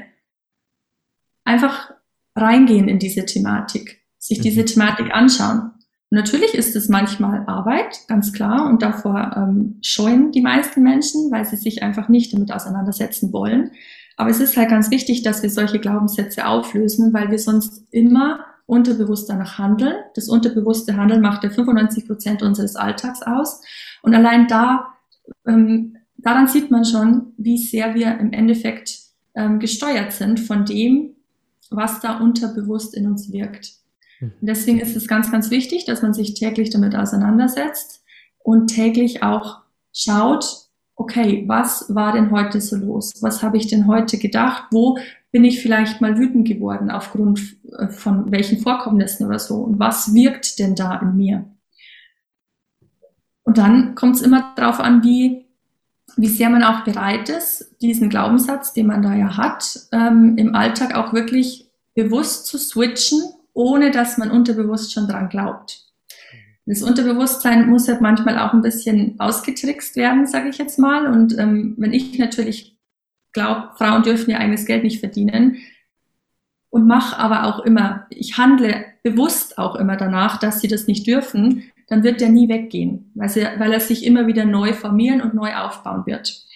einfach reingehen in diese Thematik, sich mhm. diese Thematik anschauen. Natürlich ist es manchmal Arbeit, ganz klar, und davor ähm, scheuen die meisten Menschen, weil sie sich einfach nicht damit auseinandersetzen wollen. Aber es ist halt ganz wichtig, dass wir solche Glaubenssätze auflösen, weil wir sonst immer unterbewusst danach handeln. Das unterbewusste Handeln macht ja 95 Prozent unseres Alltags aus. Und allein da, ähm, daran sieht man schon, wie sehr wir im Endeffekt ähm, gesteuert sind von dem, was da unterbewusst in uns wirkt. Und deswegen ist es ganz, ganz wichtig, dass man sich täglich damit auseinandersetzt und täglich auch schaut, okay, was war denn heute so los? Was habe ich denn heute gedacht? Wo bin ich vielleicht mal wütend geworden aufgrund äh, von welchen Vorkommnissen oder so? Und was wirkt denn da in mir? Und dann kommt es immer darauf an, wie, wie sehr man auch bereit ist, diesen Glaubenssatz, den man da ja hat, ähm, im Alltag auch wirklich bewusst zu switchen, ohne dass man unterbewusst schon dran glaubt. Das Unterbewusstsein muss halt manchmal auch ein bisschen ausgetrickst werden, sage ich jetzt mal. Und ähm, wenn ich natürlich glaube, Frauen dürfen ihr eigenes Geld nicht verdienen und mache aber auch immer, ich handle bewusst auch immer danach, dass sie das nicht dürfen, dann wird der nie weggehen, weil, sie, weil er sich immer wieder neu formieren und neu aufbauen wird.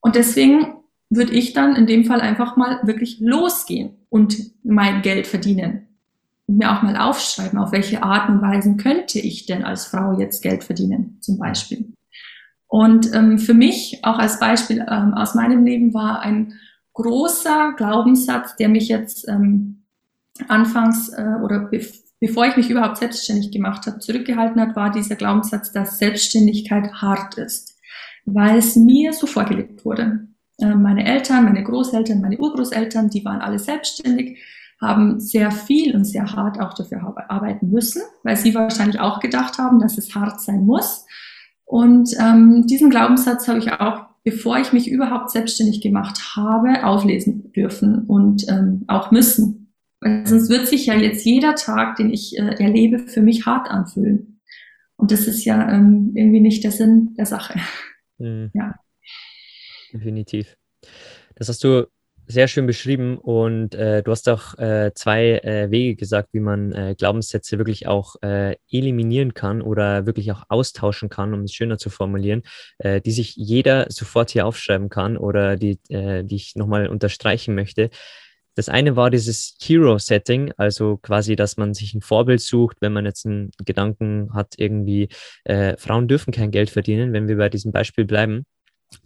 Und deswegen würde ich dann in dem Fall einfach mal wirklich losgehen und mein Geld verdienen und mir auch mal aufschreiben, auf welche Art und Weisen könnte ich denn als Frau jetzt Geld verdienen, zum Beispiel. Und ähm, für mich, auch als Beispiel ähm, aus meinem Leben, war ein großer Glaubenssatz, der mich jetzt ähm, anfangs äh, oder be bevor ich mich überhaupt selbstständig gemacht habe, zurückgehalten hat, war dieser Glaubenssatz, dass Selbstständigkeit hart ist, weil es mir so vorgelegt wurde. Äh, meine Eltern, meine Großeltern, meine Urgroßeltern, die waren alle selbstständig haben sehr viel und sehr hart auch dafür arbeiten müssen, weil sie wahrscheinlich auch gedacht haben, dass es hart sein muss. Und ähm, diesen Glaubenssatz habe ich auch, bevor ich mich überhaupt selbstständig gemacht habe, auflesen dürfen und ähm, auch müssen. Weil sonst wird sich ja jetzt jeder Tag, den ich äh, erlebe, für mich hart anfühlen. Und das ist ja ähm, irgendwie nicht der Sinn der Sache. Mhm. Ja. Definitiv. Das hast du sehr schön beschrieben und äh, du hast auch äh, zwei äh, Wege gesagt, wie man äh, Glaubenssätze wirklich auch äh, eliminieren kann oder wirklich auch austauschen kann, um es schöner zu formulieren, äh, die sich jeder sofort hier aufschreiben kann oder die, die ich nochmal unterstreichen möchte. Das eine war dieses Hero-Setting, also quasi, dass man sich ein Vorbild sucht, wenn man jetzt einen Gedanken hat, irgendwie, Frauen dürfen kein Geld verdienen, wenn wir bei diesem Beispiel bleiben,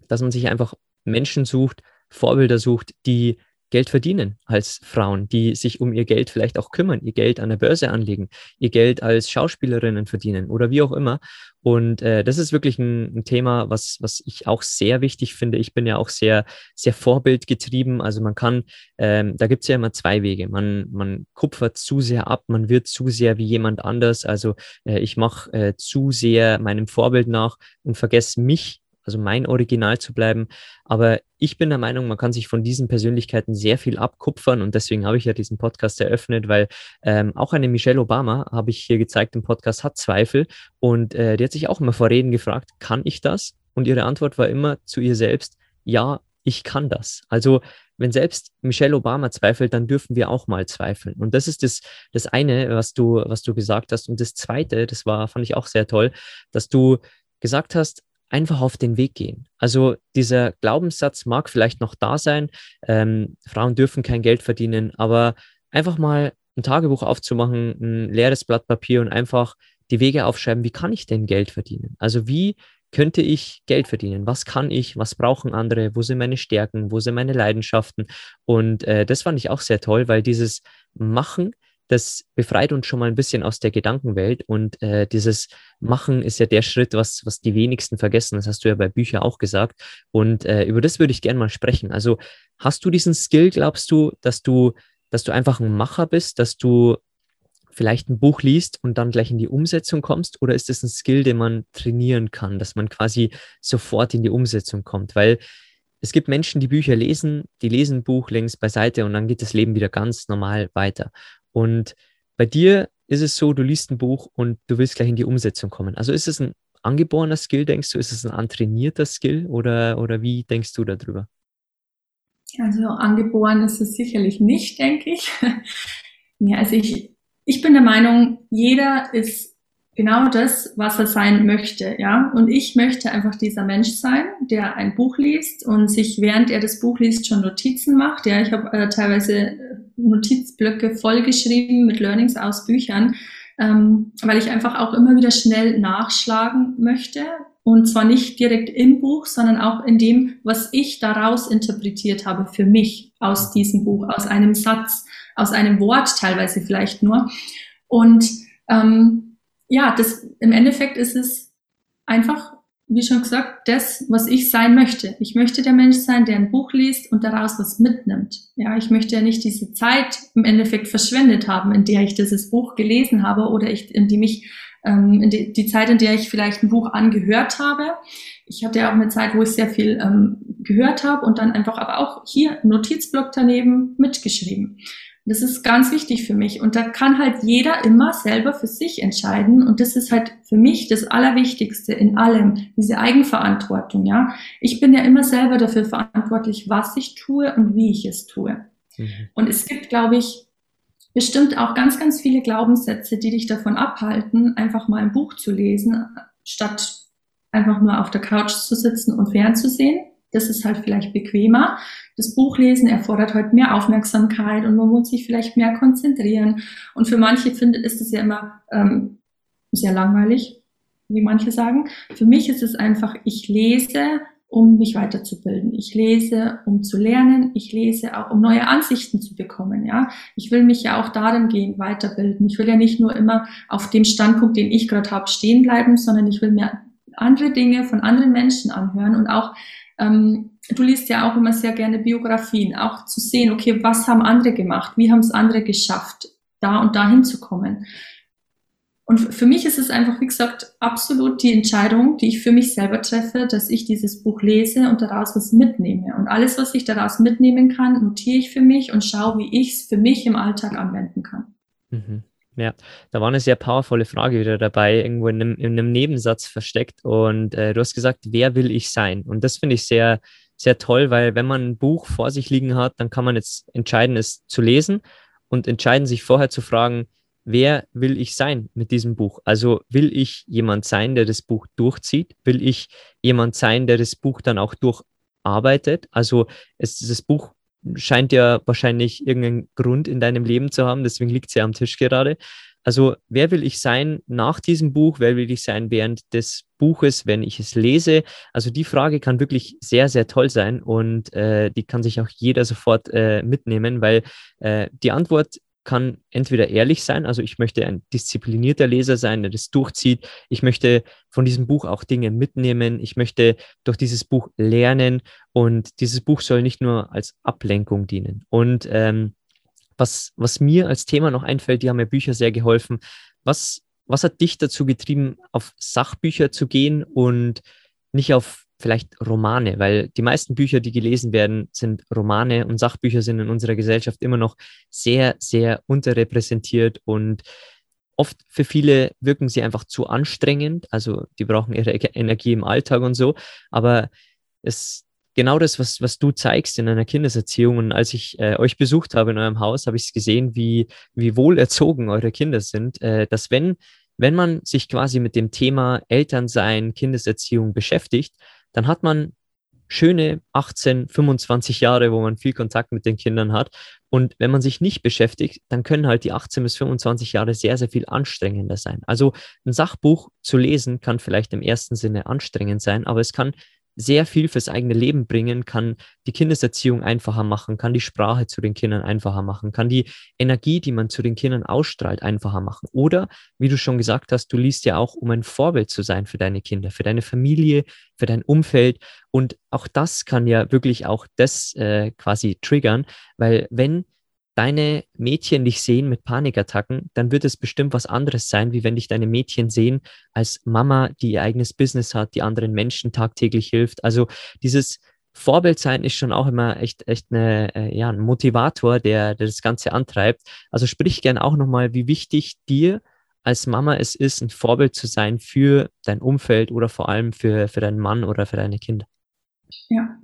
dass man sich einfach Menschen sucht, Vorbilder sucht, die Geld verdienen als Frauen, die sich um ihr Geld vielleicht auch kümmern, ihr Geld an der Börse anlegen, ihr Geld als Schauspielerinnen verdienen oder wie auch immer. Und äh, das ist wirklich ein, ein, Thema, was, was ich auch sehr wichtig finde. Ich bin ja auch sehr, sehr vorbildgetrieben. Also man kann, ähm, da gibt es ja immer zwei Wege. Man, man kupfert zu sehr ab, man wird zu sehr wie jemand anders. Also äh, ich mache äh, zu sehr meinem Vorbild nach und vergesse mich also mein Original zu bleiben. Aber ich bin der Meinung, man kann sich von diesen Persönlichkeiten sehr viel abkupfern und deswegen habe ich ja diesen Podcast eröffnet, weil ähm, auch eine Michelle Obama, habe ich hier gezeigt im Podcast, hat Zweifel und äh, die hat sich auch immer vor Reden gefragt, kann ich das? Und ihre Antwort war immer zu ihr selbst, ja, ich kann das. Also wenn selbst Michelle Obama zweifelt, dann dürfen wir auch mal zweifeln. Und das ist das, das eine, was du, was du gesagt hast. Und das zweite, das war, fand ich auch sehr toll, dass du gesagt hast, einfach auf den Weg gehen. Also dieser Glaubenssatz mag vielleicht noch da sein, ähm, Frauen dürfen kein Geld verdienen, aber einfach mal ein Tagebuch aufzumachen, ein leeres Blatt Papier und einfach die Wege aufschreiben, wie kann ich denn Geld verdienen? Also wie könnte ich Geld verdienen? Was kann ich? Was brauchen andere? Wo sind meine Stärken? Wo sind meine Leidenschaften? Und äh, das fand ich auch sehr toll, weil dieses Machen, das befreit uns schon mal ein bisschen aus der Gedankenwelt und äh, dieses Machen ist ja der Schritt, was, was die wenigsten vergessen. Das hast du ja bei Büchern auch gesagt. Und äh, über das würde ich gerne mal sprechen. Also hast du diesen Skill, glaubst du, dass du, dass du einfach ein Macher bist, dass du vielleicht ein Buch liest und dann gleich in die Umsetzung kommst? Oder ist es ein Skill, den man trainieren kann, dass man quasi sofort in die Umsetzung kommt? Weil es gibt Menschen, die Bücher lesen, die lesen ein Buch längst beiseite und dann geht das Leben wieder ganz normal weiter. Und bei dir ist es so, du liest ein Buch und du willst gleich in die Umsetzung kommen. Also ist es ein angeborener Skill, denkst du? Ist es ein antrainierter Skill oder, oder wie denkst du darüber? Also angeboren ist es sicherlich nicht, denke ich. ja, also ich, ich bin der Meinung, jeder ist genau das, was er sein möchte, ja. Und ich möchte einfach dieser Mensch sein, der ein Buch liest und sich während er das Buch liest schon Notizen macht. Ja, ich habe äh, teilweise Notizblöcke vollgeschrieben mit Learnings aus Büchern, ähm, weil ich einfach auch immer wieder schnell nachschlagen möchte. Und zwar nicht direkt im Buch, sondern auch in dem, was ich daraus interpretiert habe für mich aus diesem Buch, aus einem Satz, aus einem Wort teilweise vielleicht nur. Und ähm, ja, das im Endeffekt ist es einfach, wie schon gesagt, das, was ich sein möchte. Ich möchte der Mensch sein, der ein Buch liest und daraus was mitnimmt. Ja, ich möchte ja nicht diese Zeit im Endeffekt verschwendet haben, in der ich dieses Buch gelesen habe oder ich, in die mich ähm, die, die Zeit, in der ich vielleicht ein Buch angehört habe. Ich hatte ja auch eine Zeit, wo ich sehr viel ähm, gehört habe und dann einfach aber auch hier Notizblock daneben mitgeschrieben. Das ist ganz wichtig für mich. Und da kann halt jeder immer selber für sich entscheiden. Und das ist halt für mich das Allerwichtigste in allem, diese Eigenverantwortung, ja. Ich bin ja immer selber dafür verantwortlich, was ich tue und wie ich es tue. Mhm. Und es gibt, glaube ich, bestimmt auch ganz, ganz viele Glaubenssätze, die dich davon abhalten, einfach mal ein Buch zu lesen, statt einfach nur auf der Couch zu sitzen und fernzusehen. Das ist halt vielleicht bequemer. Das Buchlesen erfordert heute mehr Aufmerksamkeit und man muss sich vielleicht mehr konzentrieren. Und für manche findet ist es ja immer ähm, sehr langweilig, wie manche sagen. Für mich ist es einfach, ich lese, um mich weiterzubilden. Ich lese, um zu lernen. Ich lese auch, um neue Ansichten zu bekommen. Ja, ich will mich ja auch darin gehen, weiterbilden. Ich will ja nicht nur immer auf dem Standpunkt, den ich gerade habe, stehen bleiben, sondern ich will mir andere Dinge von anderen Menschen anhören und auch ähm, du liest ja auch immer sehr gerne Biografien, auch zu sehen, okay, was haben andere gemacht, wie haben es andere geschafft, da und dahin zu kommen. Und für mich ist es einfach, wie gesagt, absolut die Entscheidung, die ich für mich selber treffe, dass ich dieses Buch lese und daraus was mitnehme. Und alles, was ich daraus mitnehmen kann, notiere ich für mich und schaue, wie ich es für mich im Alltag anwenden kann. Mhm. Ja, da war eine sehr powervolle Frage wieder dabei, irgendwo in einem, in einem Nebensatz versteckt. Und äh, du hast gesagt, wer will ich sein? Und das finde ich sehr, sehr toll, weil wenn man ein Buch vor sich liegen hat, dann kann man jetzt entscheiden, es zu lesen und entscheiden, sich vorher zu fragen, wer will ich sein mit diesem Buch? Also will ich jemand sein, der das Buch durchzieht? Will ich jemand sein, der das Buch dann auch durcharbeitet? Also es, das Buch scheint ja wahrscheinlich irgendeinen Grund in deinem Leben zu haben, deswegen liegt sie ja am Tisch gerade. Also, wer will ich sein nach diesem Buch? Wer will ich sein während des Buches, wenn ich es lese? Also, die Frage kann wirklich sehr, sehr toll sein und äh, die kann sich auch jeder sofort äh, mitnehmen, weil äh, die Antwort kann entweder ehrlich sein, also ich möchte ein disziplinierter Leser sein, der das durchzieht. Ich möchte von diesem Buch auch Dinge mitnehmen. Ich möchte durch dieses Buch lernen und dieses Buch soll nicht nur als Ablenkung dienen. Und ähm, was, was mir als Thema noch einfällt, die haben mir Bücher sehr geholfen. Was, was hat dich dazu getrieben, auf Sachbücher zu gehen und nicht auf vielleicht Romane, weil die meisten Bücher, die gelesen werden, sind Romane und Sachbücher sind in unserer Gesellschaft immer noch sehr, sehr unterrepräsentiert und oft für viele wirken sie einfach zu anstrengend. Also die brauchen ihre Energie im Alltag und so. Aber es genau das, was, was du zeigst in einer Kindeserziehung. Und als ich äh, euch besucht habe in eurem Haus, habe ich gesehen, wie, wie wohl erzogen eure Kinder sind, äh, dass wenn, wenn man sich quasi mit dem Thema Elternsein, Kindeserziehung beschäftigt, dann hat man schöne 18, 25 Jahre, wo man viel Kontakt mit den Kindern hat. Und wenn man sich nicht beschäftigt, dann können halt die 18 bis 25 Jahre sehr, sehr viel anstrengender sein. Also ein Sachbuch zu lesen kann vielleicht im ersten Sinne anstrengend sein, aber es kann sehr viel fürs eigene Leben bringen, kann die Kindeserziehung einfacher machen, kann die Sprache zu den Kindern einfacher machen, kann die Energie, die man zu den Kindern ausstrahlt, einfacher machen. Oder, wie du schon gesagt hast, du liest ja auch, um ein Vorbild zu sein für deine Kinder, für deine Familie, für dein Umfeld. Und auch das kann ja wirklich auch das äh, quasi triggern, weil wenn deine Mädchen dich sehen mit Panikattacken, dann wird es bestimmt was anderes sein, wie wenn dich deine Mädchen sehen als Mama, die ihr eigenes Business hat, die anderen Menschen tagtäglich hilft. Also dieses Vorbild sein ist schon auch immer echt, echt eine, äh, ja, ein Motivator, der, der das Ganze antreibt. Also sprich gern auch nochmal, wie wichtig dir als Mama es ist, ein Vorbild zu sein für dein Umfeld oder vor allem für, für deinen Mann oder für deine Kinder. Ja,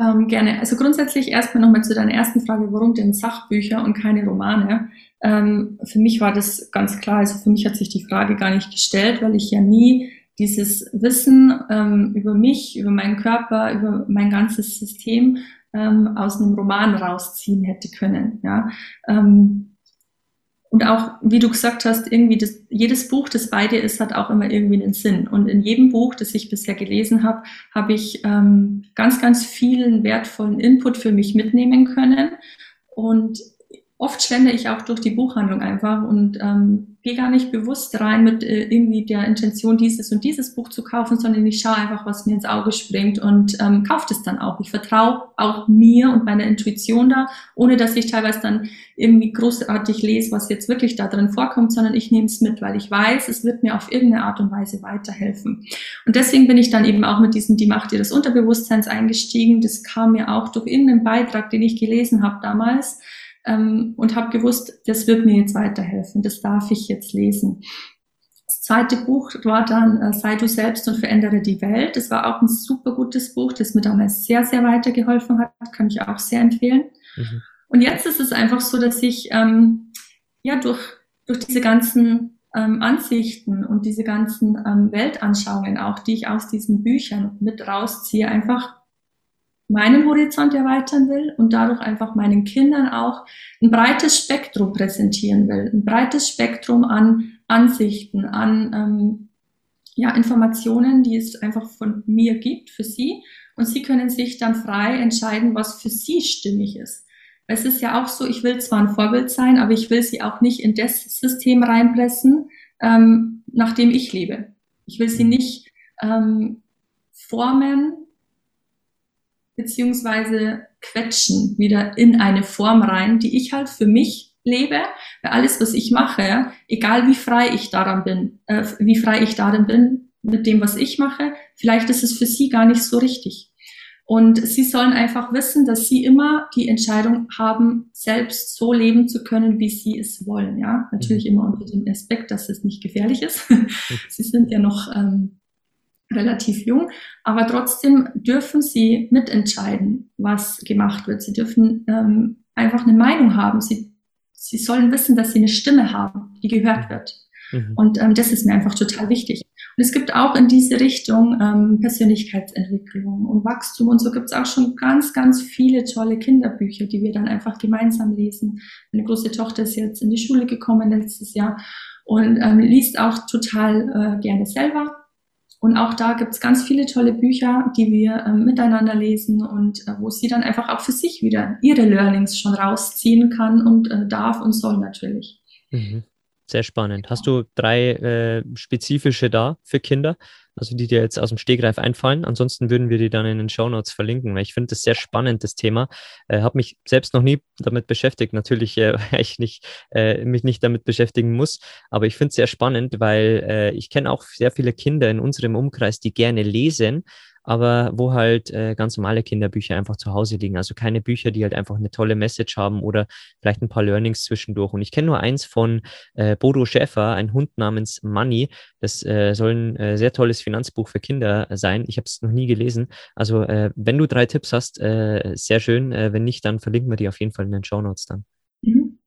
Ähm, gerne. Also grundsätzlich erstmal nochmal zu deiner ersten Frage, warum denn Sachbücher und keine Romane? Ähm, für mich war das ganz klar. Also für mich hat sich die Frage gar nicht gestellt, weil ich ja nie dieses Wissen ähm, über mich, über meinen Körper, über mein ganzes System ähm, aus einem Roman rausziehen hätte können. Ja. Ähm, und auch, wie du gesagt hast, irgendwie das, jedes Buch, das bei dir ist, hat auch immer irgendwie einen Sinn. Und in jedem Buch, das ich bisher gelesen habe, habe ich ähm, ganz, ganz vielen wertvollen Input für mich mitnehmen können. Und oft schlendere ich auch durch die Buchhandlung einfach und ähm, gehe gar nicht bewusst rein mit äh, irgendwie der Intention, dieses und dieses Buch zu kaufen, sondern ich schaue einfach, was mir ins Auge springt und ähm, kaufe es dann auch. Ich vertraue auch mir und meiner Intuition da, ohne dass ich teilweise dann irgendwie großartig lese, was jetzt wirklich da drin vorkommt, sondern ich nehme es mit, weil ich weiß, es wird mir auf irgendeine Art und Weise weiterhelfen. Und deswegen bin ich dann eben auch mit diesem Die Macht ihres Unterbewusstseins eingestiegen. Das kam mir auch durch irgendeinen Beitrag, den ich gelesen habe damals ähm, und habe gewusst, das wird mir jetzt weiterhelfen, das darf ich jetzt lesen. Das zweite Buch war dann äh, Sei du selbst und verändere die Welt. Das war auch ein super gutes Buch, das mir damals sehr, sehr weitergeholfen hat, kann ich auch sehr empfehlen. Mhm. Und jetzt ist es einfach so, dass ich ähm, ja durch, durch diese ganzen ähm, Ansichten und diese ganzen ähm, Weltanschauungen auch, die ich aus diesen Büchern mit rausziehe, einfach meinen Horizont erweitern will und dadurch einfach meinen Kindern auch ein breites Spektrum präsentieren will, ein breites Spektrum an Ansichten, an ähm, ja, Informationen, die es einfach von mir gibt für sie. Und sie können sich dann frei entscheiden, was für sie stimmig ist. Es ist ja auch so, ich will zwar ein Vorbild sein, aber ich will sie auch nicht in das System reinpressen, ähm, nach dem ich lebe. Ich will sie nicht ähm, formen beziehungsweise quetschen wieder in eine Form rein, die ich halt für mich lebe, weil alles, was ich mache, egal wie frei ich daran bin, äh, wie frei ich darin bin mit dem, was ich mache, vielleicht ist es für sie gar nicht so richtig. Und sie sollen einfach wissen, dass sie immer die Entscheidung haben, selbst so leben zu können, wie sie es wollen. Ja, natürlich mhm. immer unter dem Aspekt, dass es nicht gefährlich ist. sie sind ja noch ähm, relativ jung, aber trotzdem dürfen sie mitentscheiden, was gemacht wird. Sie dürfen ähm, einfach eine Meinung haben. Sie, sie sollen wissen, dass sie eine Stimme haben, die gehört wird. Mhm. Und ähm, das ist mir einfach total wichtig. Und es gibt auch in diese Richtung ähm, Persönlichkeitsentwicklung und Wachstum und so gibt es auch schon ganz, ganz viele tolle Kinderbücher, die wir dann einfach gemeinsam lesen. Meine große Tochter ist jetzt in die Schule gekommen letztes Jahr und ähm, liest auch total äh, gerne selber und auch da gibt es ganz viele tolle Bücher, die wir äh, miteinander lesen und äh, wo sie dann einfach auch für sich wieder ihre Learnings schon rausziehen kann und äh, darf und soll natürlich. Mhm. Sehr spannend. Hast du drei äh, spezifische da für Kinder, also die dir jetzt aus dem Stegreif einfallen? Ansonsten würden wir die dann in den Show Notes verlinken, weil ich finde das sehr spannend, das Thema. Äh, Habe mich selbst noch nie damit beschäftigt, natürlich, äh, weil ich nicht, äh, mich nicht damit beschäftigen muss, aber ich finde es sehr spannend, weil äh, ich kenne auch sehr viele Kinder in unserem Umkreis, die gerne lesen, aber wo halt äh, ganz normale Kinderbücher einfach zu Hause liegen. Also keine Bücher, die halt einfach eine tolle Message haben oder vielleicht ein paar Learnings zwischendurch. Und ich kenne nur eins von äh, Bodo Schäfer, ein Hund namens Money. Das äh, soll ein äh, sehr tolles Finanzbuch für Kinder sein. Ich habe es noch nie gelesen. Also äh, wenn du drei Tipps hast, äh, sehr schön. Wenn nicht, dann verlinken wir die auf jeden Fall in den Show Notes dann. Mhm.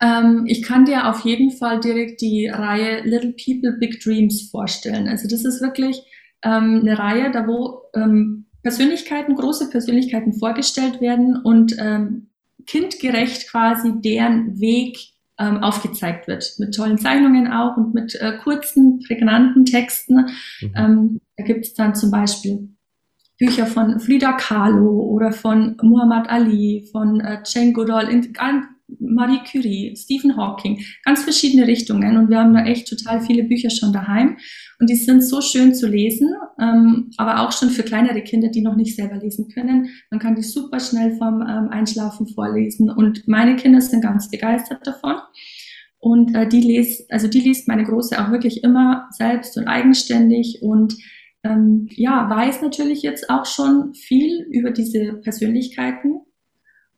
Ähm, ich kann dir auf jeden Fall direkt die Reihe Little People, Big Dreams vorstellen. Also das ist wirklich ähm, eine Reihe, da wo ähm, Persönlichkeiten, große Persönlichkeiten vorgestellt werden und ähm, kindgerecht quasi deren Weg ähm, aufgezeigt wird. Mit tollen Zeichnungen auch und mit äh, kurzen, prägnanten Texten. Mhm. Ähm, da gibt es dann zum Beispiel Bücher von Frida Kahlo oder von Muhammad Ali, von äh, Jane Goodall, in, Marie Curie, Stephen Hawking, ganz verschiedene Richtungen. Und wir haben da echt total viele Bücher schon daheim. Und die sind so schön zu lesen, ähm, aber auch schon für kleinere Kinder, die noch nicht selber lesen können. Man kann die super schnell vom ähm, Einschlafen vorlesen. Und meine Kinder sind ganz begeistert davon. Und äh, die liest, also die liest meine Große auch wirklich immer selbst und eigenständig. Und ähm, ja, weiß natürlich jetzt auch schon viel über diese Persönlichkeiten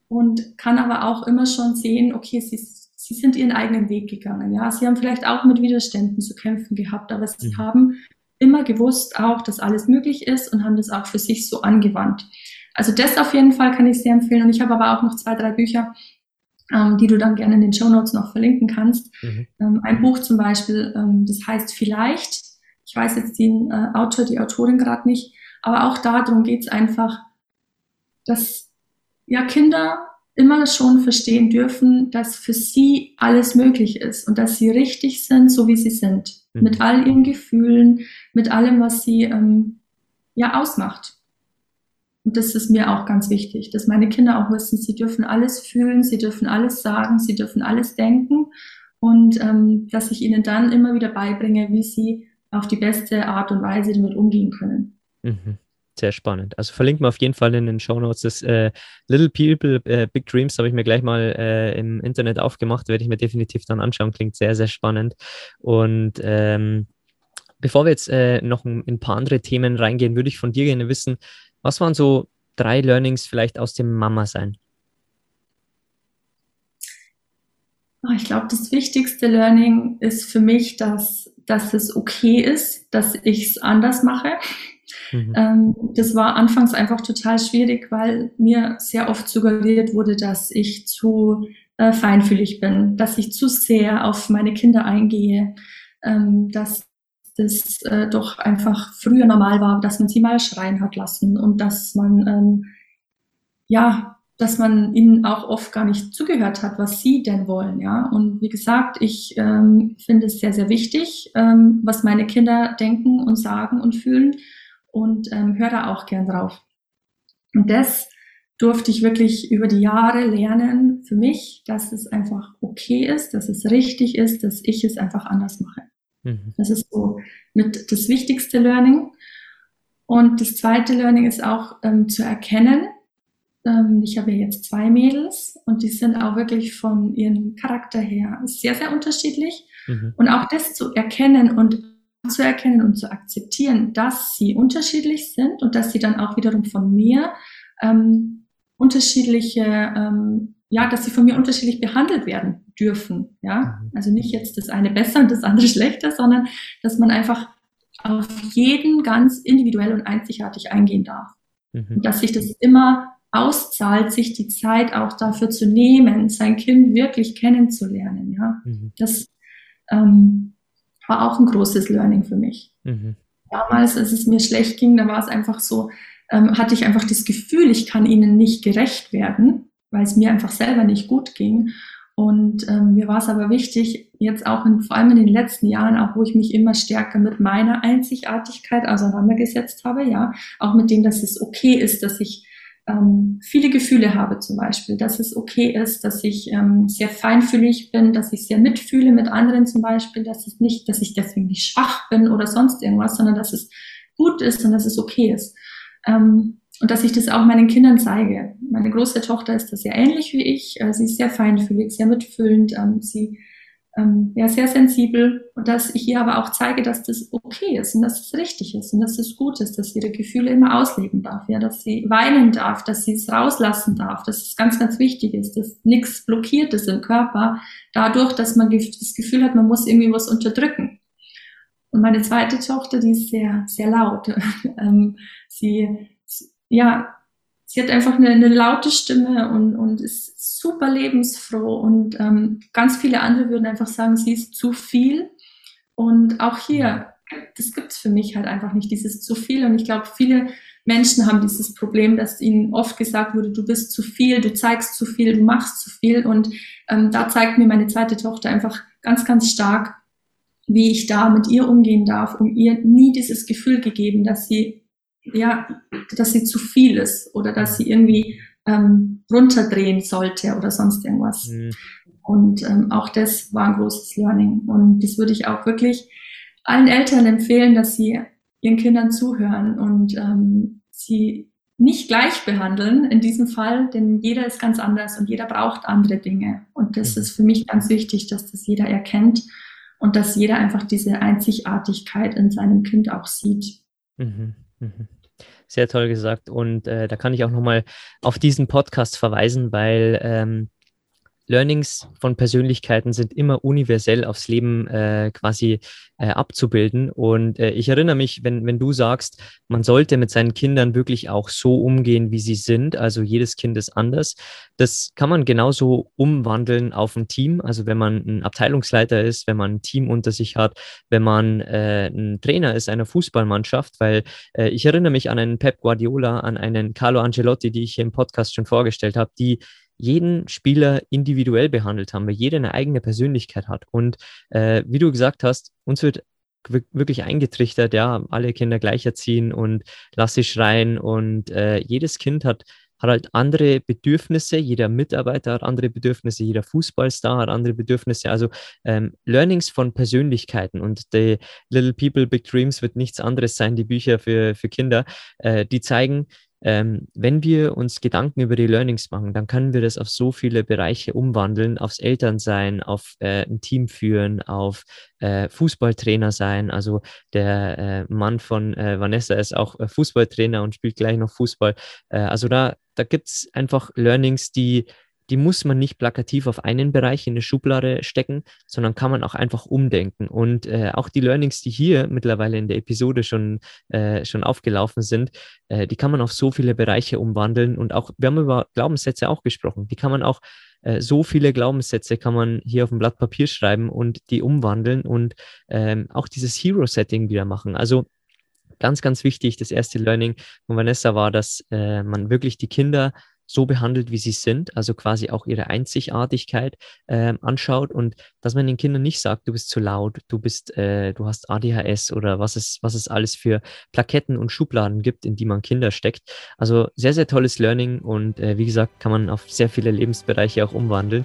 und kann aber auch immer schon sehen, okay, sie, sie sind ihren eigenen Weg gegangen. Ja, sie haben vielleicht auch mit Widerständen zu kämpfen gehabt, aber sie mhm. haben immer gewusst auch, dass alles möglich ist und haben das auch für sich so angewandt. Also das auf jeden Fall kann ich sehr empfehlen. Und ich habe aber auch noch zwei, drei Bücher, ähm, die du dann gerne in den Show Notes noch verlinken kannst. Mhm. Ähm, ein Buch zum Beispiel, ähm, das heißt Vielleicht. Ich weiß jetzt den äh, Autor, die Autorin gerade nicht, aber auch darum geht es einfach, dass ja Kinder immer schon verstehen dürfen, dass für sie alles möglich ist und dass sie richtig sind, so wie sie sind. Mhm. Mit all ihren Gefühlen, mit allem, was sie ähm, ja ausmacht. Und das ist mir auch ganz wichtig, dass meine Kinder auch wissen, sie dürfen alles fühlen, sie dürfen alles sagen, sie dürfen alles denken und ähm, dass ich ihnen dann immer wieder beibringe, wie sie auf die beste Art und Weise damit umgehen können. Mhm. Sehr spannend. Also verlinkt mal auf jeden Fall in den Show Notes das äh, Little People äh, Big Dreams habe ich mir gleich mal äh, im Internet aufgemacht, werde ich mir definitiv dann anschauen. Klingt sehr, sehr spannend. Und ähm, bevor wir jetzt äh, noch in ein paar andere Themen reingehen, würde ich von dir gerne wissen, was waren so drei Learnings vielleicht aus dem Mama-Sein? Ah, ich glaube, das wichtigste Learning ist für mich, dass, dass es okay ist, dass ich es anders mache. Mhm. Ähm, das war anfangs einfach total schwierig, weil mir sehr oft suggeriert wurde, dass ich zu äh, feinfühlig bin, dass ich zu sehr auf meine Kinder eingehe, ähm, dass das äh, doch einfach früher normal war, dass man sie mal schreien hat lassen und dass man ähm, ja, dass man ihnen auch oft gar nicht zugehört hat, was sie denn wollen, ja. Und wie gesagt, ich ähm, finde es sehr, sehr wichtig, ähm, was meine Kinder denken und sagen und fühlen und ähm, höre da auch gern drauf. Und das durfte ich wirklich über die Jahre lernen für mich, dass es einfach okay ist, dass es richtig ist, dass ich es einfach anders mache. Mhm. Das ist so mit das wichtigste Learning. Und das zweite Learning ist auch ähm, zu erkennen. Ähm, ich habe jetzt zwei Mädels und die sind auch wirklich von ihrem Charakter her sehr, sehr unterschiedlich. Mhm. Und auch das zu erkennen und zu erkennen und zu akzeptieren, dass sie unterschiedlich sind und dass sie dann auch wiederum von mir ähm, unterschiedliche ähm, ja, dass sie von mir unterschiedlich behandelt werden dürfen. Ja, mhm. also nicht jetzt das eine besser und das andere schlechter, sondern dass man einfach auf jeden ganz individuell und einzigartig eingehen darf. Mhm. Und dass sich das immer auszahlt, sich die Zeit auch dafür zu nehmen, sein Kind wirklich kennenzulernen. Ja, mhm. das ähm, war auch ein großes Learning für mich. Mhm. Damals, als es mir schlecht ging, da war es einfach so, ähm, hatte ich einfach das Gefühl, ich kann ihnen nicht gerecht werden weil es mir einfach selber nicht gut ging. Und ähm, mir war es aber wichtig, jetzt auch in, vor allem in den letzten Jahren, auch wo ich mich immer stärker mit meiner Einzigartigkeit auseinandergesetzt habe, ja, auch mit dem, dass es okay ist, dass ich ähm, viele Gefühle habe zum Beispiel, dass es okay ist, dass ich ähm, sehr feinfühlig bin, dass ich sehr mitfühle mit anderen zum Beispiel, dass es nicht, dass ich deswegen nicht schwach bin oder sonst irgendwas, sondern dass es gut ist und dass es okay ist. Ähm, und dass ich das auch meinen Kindern zeige. Meine große Tochter ist da sehr ähnlich wie ich. Äh, sie ist sehr feinfühlig, sehr mitfühlend, ähm, sie ähm, ja sehr sensibel und dass ich ihr aber auch zeige, dass das okay ist und dass es richtig ist und dass es gut ist, dass sie ihre Gefühle immer ausleben darf, ja, dass sie weinen darf, dass sie es rauslassen darf, dass es ganz, ganz wichtig ist, dass nichts blockiert ist im Körper, dadurch, dass man das Gefühl hat, man muss irgendwie was unterdrücken. Und meine zweite Tochter, die ist sehr, sehr laut. ähm, sie ja, sie hat einfach eine, eine laute Stimme und, und ist super lebensfroh und ähm, ganz viele andere würden einfach sagen, sie ist zu viel. Und auch hier, das gibt's für mich halt einfach nicht, dieses zu viel. Und ich glaube, viele Menschen haben dieses Problem, dass ihnen oft gesagt wurde, du bist zu viel, du zeigst zu viel, du machst zu viel. Und ähm, da zeigt mir meine zweite Tochter einfach ganz, ganz stark, wie ich da mit ihr umgehen darf, um ihr nie dieses Gefühl gegeben, dass sie ja, dass sie zu viel ist oder dass sie irgendwie ähm, runterdrehen sollte oder sonst irgendwas. Mhm. Und ähm, auch das war ein großes Learning. Und das würde ich auch wirklich allen Eltern empfehlen, dass sie ihren Kindern zuhören und ähm, sie nicht gleich behandeln in diesem Fall, denn jeder ist ganz anders und jeder braucht andere Dinge. Und das mhm. ist für mich ganz wichtig, dass das jeder erkennt und dass jeder einfach diese Einzigartigkeit in seinem Kind auch sieht. Mhm. Mhm. Sehr toll gesagt. Und äh, da kann ich auch nochmal auf diesen Podcast verweisen, weil ähm, Learnings von Persönlichkeiten sind immer universell aufs Leben äh, quasi äh, abzubilden. Und äh, ich erinnere mich, wenn, wenn du sagst, man sollte mit seinen Kindern wirklich auch so umgehen, wie sie sind. Also jedes Kind ist anders. Das kann man genauso umwandeln auf ein Team. Also wenn man ein Abteilungsleiter ist, wenn man ein Team unter sich hat, wenn man äh, ein Trainer ist einer Fußballmannschaft, weil äh, ich erinnere mich an einen Pep Guardiola, an einen Carlo Angelotti, die ich hier im Podcast schon vorgestellt habe, die jeden Spieler individuell behandelt haben, weil jeder eine eigene Persönlichkeit hat. Und äh, wie du gesagt hast, uns wird wirklich eingetrichtert, ja, alle Kinder gleich erziehen und lass sie schreien. Und äh, jedes Kind hat, hat halt andere Bedürfnisse, jeder Mitarbeiter hat andere Bedürfnisse, jeder Fußballstar hat andere Bedürfnisse. Also ähm, Learnings von Persönlichkeiten und The Little People, Big Dreams wird nichts anderes sein, die Bücher für, für Kinder, äh, die zeigen, ähm, wenn wir uns Gedanken über die Learnings machen, dann können wir das auf so viele Bereiche umwandeln, aufs Elternsein, auf äh, ein Team führen, auf äh, Fußballtrainer sein. Also der äh, Mann von äh, Vanessa ist auch äh, Fußballtrainer und spielt gleich noch Fußball. Äh, also da, da gibt es einfach Learnings, die die muss man nicht plakativ auf einen Bereich in eine Schublade stecken, sondern kann man auch einfach umdenken. Und äh, auch die Learnings, die hier mittlerweile in der Episode schon, äh, schon aufgelaufen sind, äh, die kann man auf so viele Bereiche umwandeln. Und auch, wir haben über Glaubenssätze auch gesprochen, die kann man auch, äh, so viele Glaubenssätze kann man hier auf ein Blatt Papier schreiben und die umwandeln und ähm, auch dieses Hero-Setting wieder machen. Also ganz, ganz wichtig, das erste Learning von Vanessa war, dass äh, man wirklich die Kinder so behandelt, wie sie sind, also quasi auch ihre Einzigartigkeit äh, anschaut und dass man den Kindern nicht sagt, du bist zu laut, du bist, äh, du hast ADHS oder was es, was es alles für Plaketten und Schubladen gibt, in die man Kinder steckt. Also sehr, sehr tolles Learning und äh, wie gesagt, kann man auf sehr viele Lebensbereiche auch umwandeln.